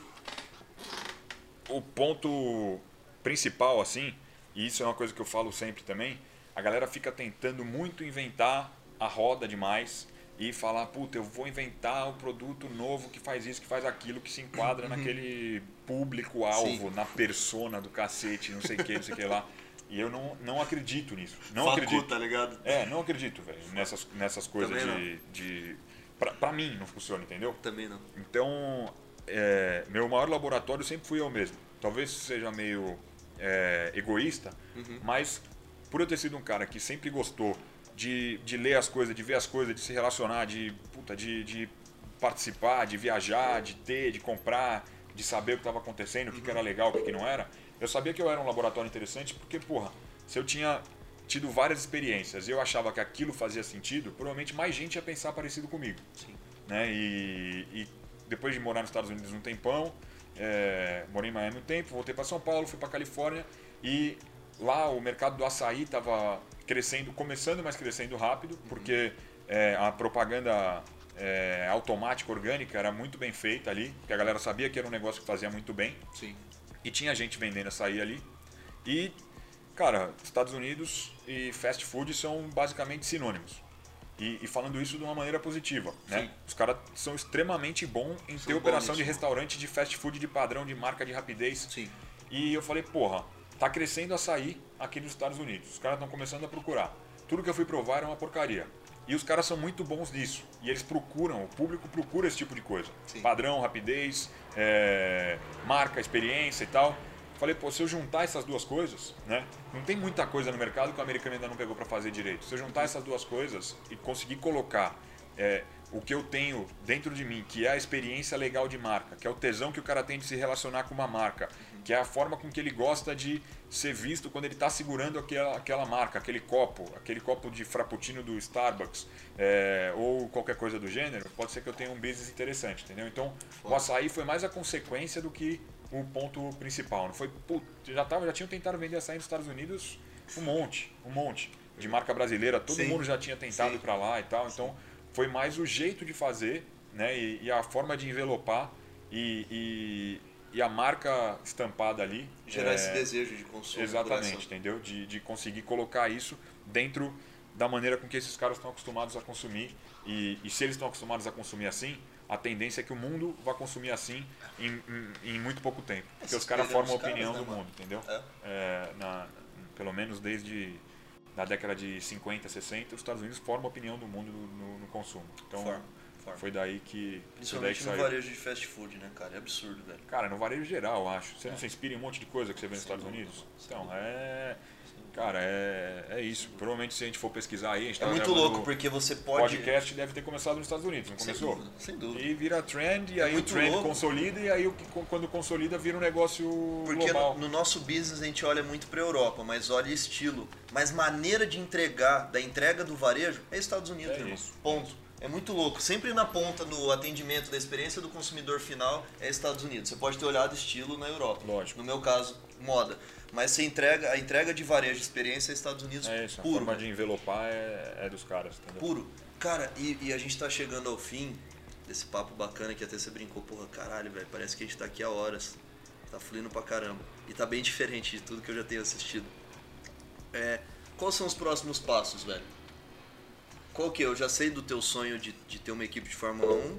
o ponto principal, assim, e isso é uma coisa que eu falo sempre também, a galera fica tentando muito inventar a roda demais e falar, puta, eu vou inventar um produto novo que faz isso, que faz aquilo, que se enquadra uhum. naquele público-alvo, na persona do cacete, não sei o que, não sei o que lá. E eu não, não acredito nisso. Não Facu, acredito. tá ligado? É, não acredito, velho, nessas, nessas coisas de. de pra, pra mim não funciona, entendeu? Também não. Então, é, meu maior laboratório sempre fui eu mesmo. Talvez seja meio é, egoísta, uhum. mas por eu ter sido um cara que sempre gostou de, de ler as coisas, de ver as coisas, de se relacionar, de, puta, de, de participar, de viajar, de ter, de comprar, de saber o que estava acontecendo, o que, que, era legal, o que, que não era, eu sabia que eu era um laboratório interessante porque, porra, se eu tinha tido várias experiências e eu achava que aquilo fazia sentido, provavelmente mais gente ia pensar parecido comigo. Sim. Né? E, e depois de morar nos Estados Unidos um tempão, é, morei em Miami um tempo, voltei para São Paulo, fui para Califórnia e lá o mercado do açaí estava crescendo, começando, mas crescendo rápido, porque é, a propaganda é, automática, orgânica, era muito bem feita ali, porque a galera sabia que era um negócio que fazia muito bem. Sim. E tinha gente vendendo açaí ali. E, cara, Estados Unidos e fast food são basicamente sinônimos. E, e falando isso de uma maneira positiva, né? Os caras são extremamente bons em são ter operação de restaurante de fast food de padrão, de marca de rapidez. Sim. E eu falei, porra, Tá crescendo açaí aqui nos Estados Unidos. Os caras estão começando a procurar. Tudo que eu fui provar era uma porcaria. E os caras são muito bons nisso. E eles procuram, o público procura esse tipo de coisa. Sim. Padrão, rapidez, é, marca, experiência e tal. Falei, pô, se eu juntar essas duas coisas, né? Não tem muita coisa no mercado que o americano ainda não pegou para fazer direito. Se eu juntar essas duas coisas e conseguir colocar é, o que eu tenho dentro de mim, que é a experiência legal de marca, que é o tesão que o cara tem de se relacionar com uma marca, que é a forma com que ele gosta de ser visto quando ele está segurando aquela, aquela marca, aquele copo, aquele copo de frappuccino do Starbucks é, ou qualquer coisa do gênero, pode ser que eu tenha um business interessante, entendeu? Então, o açaí foi mais a consequência do que o ponto principal. Não foi, putz, já, tava, já tinham tentado vender açaí nos Estados Unidos um monte, um monte de marca brasileira, todo Sim. mundo já tinha tentado Sim. ir para lá e tal, então foi mais o jeito de fazer né, e, e a forma de envelopar e, e, e, a marca estampada ali. Gerar é, esse desejo de consumo. Exatamente, entendeu? De, de conseguir colocar isso dentro da maneira com que esses caras estão acostumados a consumir. E, e se eles estão acostumados a consumir assim, a tendência é que o mundo vá consumir assim em, em, em muito pouco tempo. Porque os caras formam a opinião caras, né, do mundo, entendeu? É. É, na, pelo menos desde da década de 50, 60, os Estados Unidos formam a opinião do mundo no, no consumo. Então, Forma. Forma. foi daí que. Principalmente daí que no varejo de fast food, né, cara? É absurdo, velho. Cara, no varejo geral, acho. Você é. não se inspira em um monte de coisa que você vê nos Estados Unidos? Então, é. Cara, é, é isso. Provavelmente se a gente for pesquisar aí, a gente É muito louco, porque você pode. O podcast deve ter começado nos Estados Unidos, não sem começou? Dúvida, sem dúvida. E vira trend, e é aí o trend louco. consolida, e aí quando consolida vira um negócio porque global. no nosso business a gente olha muito pra Europa, mas olha estilo. Mas maneira de entregar, da entrega do varejo, é Estados Unidos, é irmão. Isso. Ponto. É muito louco. Sempre na ponta no atendimento da experiência do consumidor final é Estados Unidos. Você pode ter olhado estilo na Europa. Lógico. No meu caso, moda. Mas você entrega, a entrega de varejo de experiência é Estados Unidos é isso, puro. A forma de envelopar é, é dos caras, entendeu? Puro. Cara, e, e, a gente tá chegando ao fim desse papo bacana que até você brincou, porra, caralho, velho, parece que a gente tá aqui há horas. Tá fluindo pra caramba. E tá bem diferente de tudo que eu já tenho assistido. É, quais são os próximos passos, velho? Qual que é? Eu já sei do teu sonho de, de ter uma equipe de Fórmula 1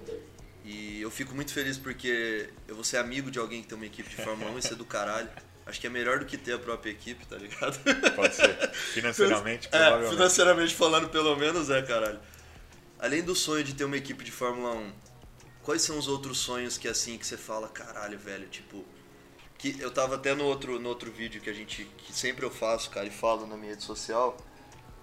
e eu fico muito feliz porque eu vou ser amigo de alguém que tem uma equipe de Fórmula 1 e ser do caralho. Acho que é melhor do que ter a própria equipe, tá ligado? Pode ser. Financeiramente, é, provavelmente. Financeiramente falando, pelo menos, é, caralho. Além do sonho de ter uma equipe de Fórmula 1, quais são os outros sonhos que assim que você fala, caralho, velho, tipo. Que eu tava até no outro, no outro vídeo que a gente. que sempre eu faço, cara, e falo na minha rede social.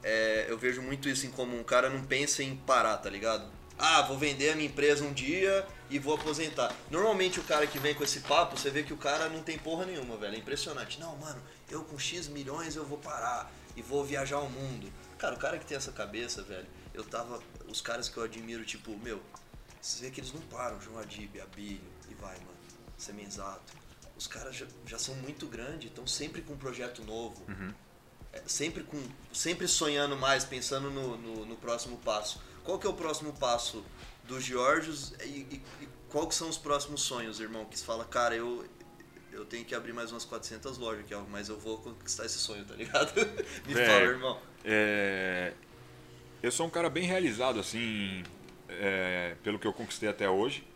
É, eu vejo muito isso em comum. O cara não pensa em parar, tá ligado? ah, vou vender a minha empresa um dia e vou aposentar. Normalmente o cara que vem com esse papo, você vê que o cara não tem porra nenhuma, velho. É impressionante. Não, mano, eu com X milhões eu vou parar e vou viajar ao mundo. Cara, o cara que tem essa cabeça, velho, eu tava. Os caras que eu admiro, tipo, meu, você vê que eles não param, João Adib, Abílio, e vai, mano. Semenzato. Os caras já, já são muito grandes, estão sempre com um projeto novo. Uhum. Sempre, com, sempre sonhando mais, pensando no, no, no próximo passo qual que é o próximo passo do Georgios e, e, e qual que são os próximos sonhos, irmão? Que você fala, cara, eu, eu tenho que abrir mais umas 400 lojas aqui, mas eu vou conquistar esse sonho, tá ligado? Me é, fala, irmão. É... Eu sou um cara bem realizado, assim, é, pelo que eu conquistei até hoje,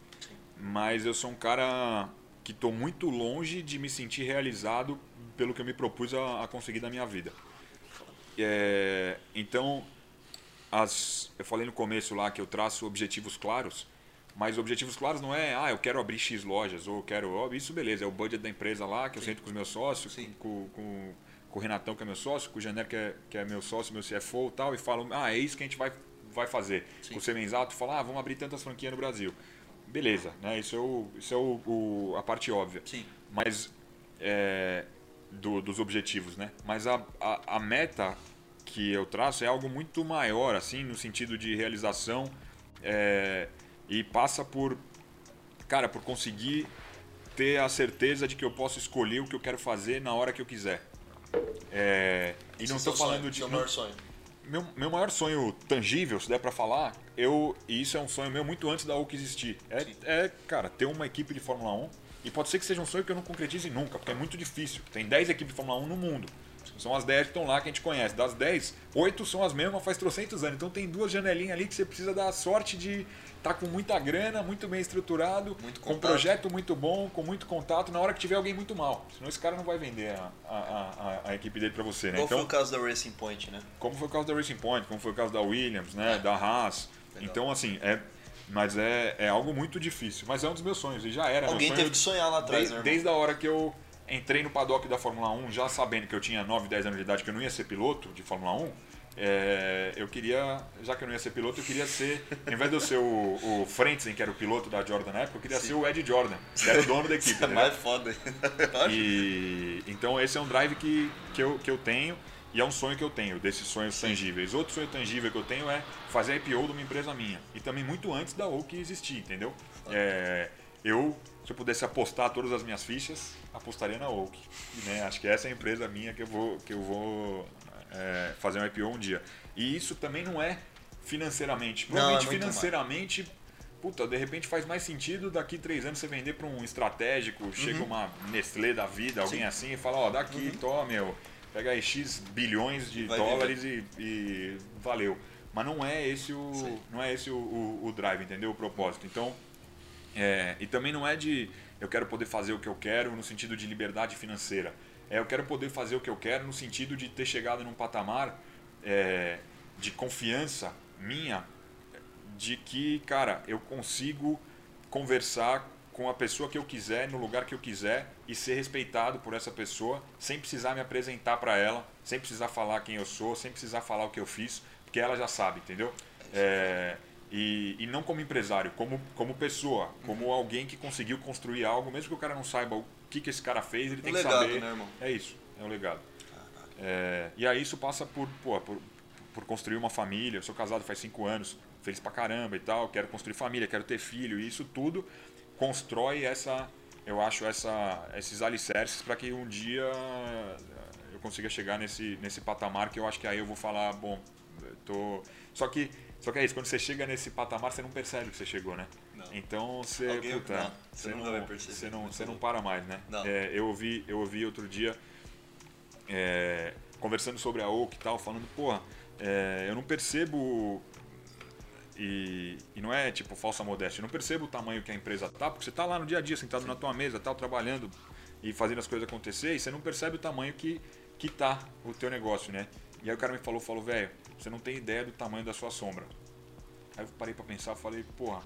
mas eu sou um cara que estou muito longe de me sentir realizado pelo que eu me propus a, a conseguir na minha vida. É, então, as, eu falei no começo lá que eu traço objetivos claros, mas objetivos claros não é, ah, eu quero abrir X lojas, ou eu quero, oh, isso beleza, é o budget da empresa lá, que Sim. eu sento com os meus sócios, com, com, com, o Renatão, que é meu sócio, com o Janer, que é, que é meu sócio, meu CFO e tal, e falo, ah, é isso que a gente vai, vai fazer. Sim. Com o Semenzato, fala, ah, vamos abrir tantas franquias no Brasil. Beleza, né? Isso é, o, isso é o, o a parte óbvia. Sim. Mas, é, do, dos objetivos, né? Mas a, a, a meta que eu traço é algo muito maior, assim, no sentido de realização é, e passa por, cara, por conseguir ter a certeza de que eu posso escolher o que eu quero fazer na hora que eu quiser. É, e não estou falando sonho, de. Seu maior sonho. Meu, meu maior sonho tangível, se der para falar, eu e isso é um sonho meu muito antes da UC existir. É, é, cara, ter uma equipe de Fórmula 1 e pode ser que seja um sonho que eu não concretize nunca, porque é muito difícil. Tem 10 equipes de Fórmula 1 no mundo. São as 10 que estão lá que a gente conhece. Das 10, 8 são as mesmas faz trocentos anos. Então tem duas janelinhas ali que você precisa dar a sorte de estar tá com muita grana, muito bem estruturado, muito com um projeto muito bom, com muito contato, na hora que tiver alguém muito mal. Senão esse cara não vai vender a, a, a, a equipe dele para você. Né? Qual então, foi o caso da Racing Point, né? Como foi o caso da Racing Point, como foi o caso da Williams, né? É. da Haas. Legal. Então, assim, é, mas é, é algo muito difícil. Mas é um dos meus sonhos, e já era. Alguém teve que sonhar lá atrás, desde, né, desde a hora que eu entrei no paddock da Fórmula 1 já sabendo que eu tinha 9, 10 anos de idade, que eu não ia ser piloto de Fórmula 1, é, eu queria, já que eu não ia ser piloto, eu queria ser, ao invés de eu ser o, o Frentzen, que era o piloto da Jordan na época, eu queria Sim. ser o Ed Jordan, que era o dono da equipe. Isso é mais foda. e, então esse é um drive que, que, eu, que eu tenho e é um sonho que eu tenho, desses sonhos Sim. tangíveis. Outro sonho tangível que eu tenho é fazer a IPO de uma empresa minha. E também muito antes da Oak existir, entendeu? É, eu, se eu pudesse apostar todas as minhas fichas, apostaria na Oak. Né? Acho que essa é a empresa minha que eu vou, que eu vou é, fazer um IPO um dia. E isso também não é financeiramente. Provavelmente não, é financeiramente, mais. puta, de repente faz mais sentido daqui três anos você vender para um estratégico, uhum. chega uma Nestlé da vida, alguém Sim. assim, e fala, ó, oh, daqui, uhum. toma, meu, pega aí X bilhões de Vai dólares e, e, valeu. Mas não é esse o, não é esse o, o, o drive, entendeu? O propósito. Então, é, e também não é de eu quero poder fazer o que eu quero no sentido de liberdade financeira. É, eu quero poder fazer o que eu quero no sentido de ter chegado num patamar é, de confiança minha de que, cara, eu consigo conversar com a pessoa que eu quiser, no lugar que eu quiser e ser respeitado por essa pessoa, sem precisar me apresentar para ela, sem precisar falar quem eu sou, sem precisar falar o que eu fiz, porque ela já sabe, entendeu? É, e, e não como empresário, como, como pessoa, como alguém que conseguiu construir algo, mesmo que o cara não saiba o que, que esse cara fez, ele um tem legado, que saber. Né, irmão? É isso, é o legado. É, e aí isso passa por, pô, por, por construir uma família. Eu sou casado faz cinco anos, feliz pra caramba e tal. Quero construir família, quero ter filho. E isso tudo constrói essa, eu acho, essa, esses alicerces para que um dia eu consiga chegar nesse, nesse patamar que eu acho que aí eu vou falar, bom, tô. Só que, só que é isso, quando você chega nesse patamar, você não percebe que você chegou, né? Não. Então você, Alguém, puta, não, você, não, vai perceber. Você não, você não para mais, né? Não. É, eu ouvi, eu ouvi outro dia é, conversando sobre a Oak e tal, falando, porra, é, eu não percebo e, e, não é tipo falsa modéstia. Eu não percebo o tamanho que a empresa tá, porque você tá lá no dia a dia, sentado na tua mesa, tal, trabalhando e fazendo as coisas acontecer, e você não percebe o tamanho que, que tá o teu negócio, né? E aí o cara me falou, falou, velho, você não tem ideia do tamanho da sua sombra. Aí eu parei para pensar, falei, porra,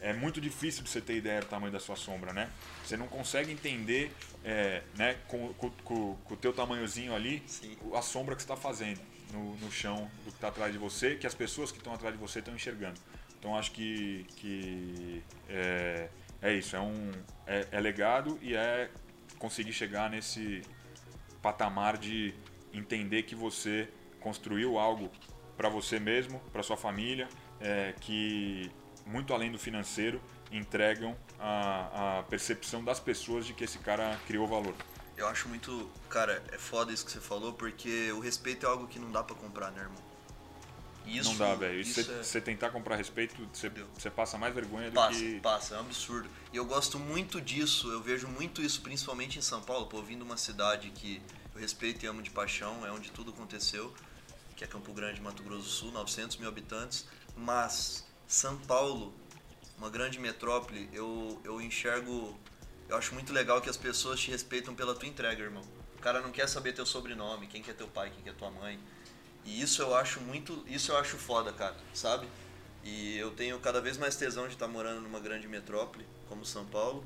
é muito difícil de você ter ideia do tamanho da sua sombra, né? Você não consegue entender, é, né, com, com, com, com, o teu tamanhozinho ali, Sim. a sombra que você está fazendo no, no chão do que está atrás de você, que as pessoas que estão atrás de você estão enxergando. Então acho que, que é, é isso, é, um, é, é legado e é conseguir chegar nesse patamar de entender que você construiu algo para você mesmo, para sua família, é, que muito além do financeiro entregam a, a percepção das pessoas de que esse cara criou valor. Eu acho muito, cara, é foda isso que você falou, porque o respeito é algo que não dá para comprar, né, irmão? Isso, não dá, velho. Você é... tentar comprar respeito, você passa mais vergonha do passa, que. Passa, é um absurdo. E eu gosto muito disso, eu vejo muito isso, principalmente em São Paulo, pô, vindo uma cidade que eu respeito e amo de paixão, é onde tudo aconteceu, que é Campo Grande, Mato Grosso do Sul, 900 mil habitantes. Mas São Paulo, uma grande metrópole, eu, eu enxergo eu acho muito legal que as pessoas te respeitam pela tua entrega, irmão. O cara não quer saber teu sobrenome, quem que é teu pai, quem que é tua mãe. E isso eu acho muito, isso eu acho foda, cara, sabe? E eu tenho cada vez mais tesão de estar tá morando numa grande metrópole, como São Paulo,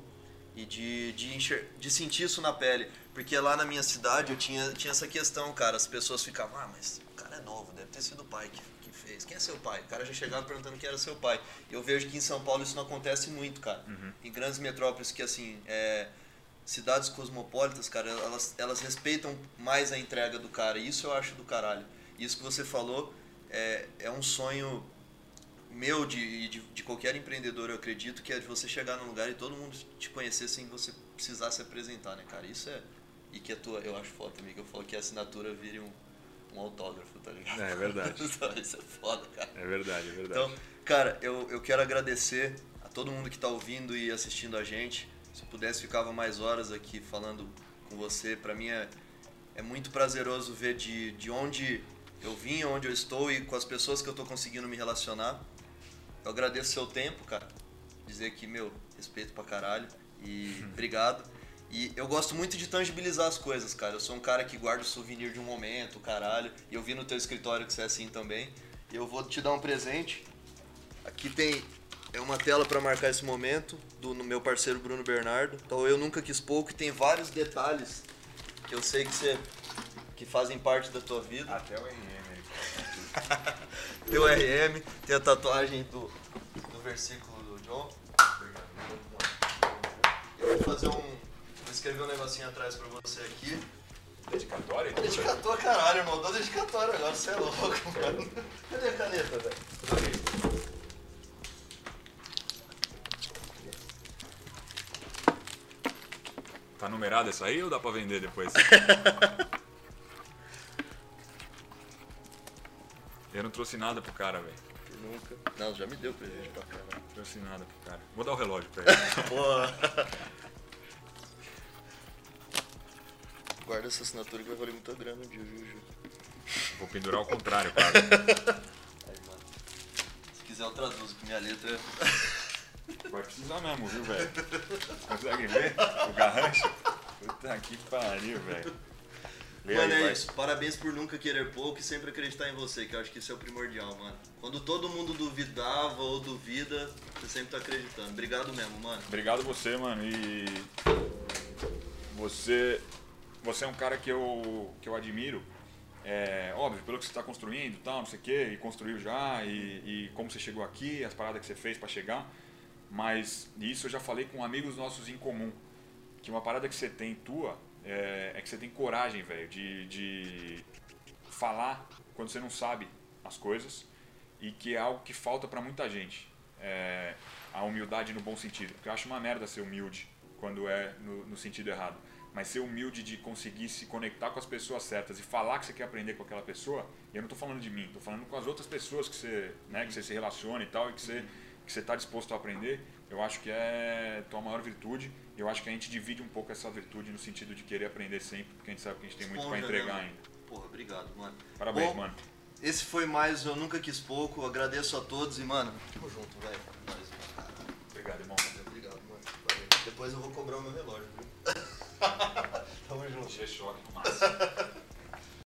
e de, de, de sentir isso na pele. Porque lá na minha cidade eu tinha, tinha essa questão, cara. As pessoas ficavam, ah, mas o cara é novo, deve ter sido pai que fez? Quem é seu pai? O cara já chegava perguntando quem era seu pai. Eu vejo que em São Paulo isso não acontece muito, cara. Uhum. Em grandes metrópoles que, assim, é, cidades cosmopolitas, cara, elas, elas respeitam mais a entrega do cara. Isso eu acho do caralho. Isso que você falou é, é um sonho meu de, de, de, qualquer empreendedor, eu acredito, que é de você chegar num lugar e todo mundo te conhecer sem você precisar se apresentar, né, cara? Isso é. E que a tua, eu acho foda também, que eu falo que a assinatura vire um, um autógrafo, tá ligado? É, é verdade. Isso é foda, cara. É verdade, é verdade. Então, cara, eu, eu quero agradecer a todo mundo que tá ouvindo e assistindo a gente. Se eu pudesse, ficava mais horas aqui falando com você. Para mim é, é muito prazeroso ver de, de onde eu vim, onde eu estou e com as pessoas que eu tô conseguindo me relacionar. Eu agradeço seu tempo, cara. Dizer que, meu, respeito pra caralho. E obrigado. E eu gosto muito de tangibilizar as coisas, cara. Eu sou um cara que guarda o souvenir de um momento, caralho. E eu vi no teu escritório que você é assim também. E eu vou te dar um presente. Aqui tem é uma tela para marcar esse momento do meu parceiro Bruno Bernardo. Então eu nunca quis pouco e tem vários detalhes que eu sei que você que fazem parte da tua vida. Até o RM. tem o RM, tem a tatuagem do, do versículo do John. Eu vou fazer um. Vou escrever um negocinho atrás pra você aqui. Dedicatória? Dedicatória, caralho, irmão. Dou dedicatória agora, você é louco, mano. Cadê a caneta, velho? Tá numerada essa aí ou dá pra vender depois? Eu não trouxe nada pro cara, velho. Nunca. Não, já me deu presente pra caralho. Não trouxe nada pro cara. Vou dar o relógio pra ele. Boa. Guarda essa assinatura que vai valer muita grana um dia, viu, Ju? Vou pendurar ao contrário, cara. Aí, mano. Se quiser eu traduzo, que minha letra. Vai precisar mesmo, viu, velho? Consegue ver o garrancho? Puta que pariu, velho. Lê Mano, aí, é vai. isso. Parabéns por nunca querer pouco e sempre acreditar em você, que eu acho que isso é o primordial, mano. Quando todo mundo duvidava ou duvida, você sempre tá acreditando. Obrigado mesmo, mano. Obrigado você, mano. E você, você é um cara que eu, que eu admiro. É, óbvio, pelo que você está construindo, tal, não sei o quê, e construiu já, e, e como você chegou aqui, as paradas que você fez para chegar. Mas isso eu já falei com amigos nossos em comum. Que uma parada que você tem tua é, é que você tem coragem, velho, de, de falar quando você não sabe as coisas e que é algo que falta para muita gente. É, a humildade no bom sentido. Porque eu acho uma merda ser humilde quando é no, no sentido errado. Mas ser humilde de conseguir se conectar com as pessoas certas e falar que você quer aprender com aquela pessoa, e eu não estou falando de mim, estou falando com as outras pessoas que você, né, que você se relaciona e tal, e que você que você está disposto a aprender, eu acho que é tua maior virtude. E eu acho que a gente divide um pouco essa virtude no sentido de querer aprender sempre, porque a gente sabe que a gente tem muito para Esponja, entregar né, ainda. Porra, obrigado, mano. Parabéns, Bom, mano. Esse foi mais Eu Nunca Quis Pouco. Agradeço a todos e, mano, tamo junto, velho. Obrigado, irmão. Obrigado, mano. Depois eu vou cobrar o meu relógio, viu? Tamo junto. G-Shock no máximo.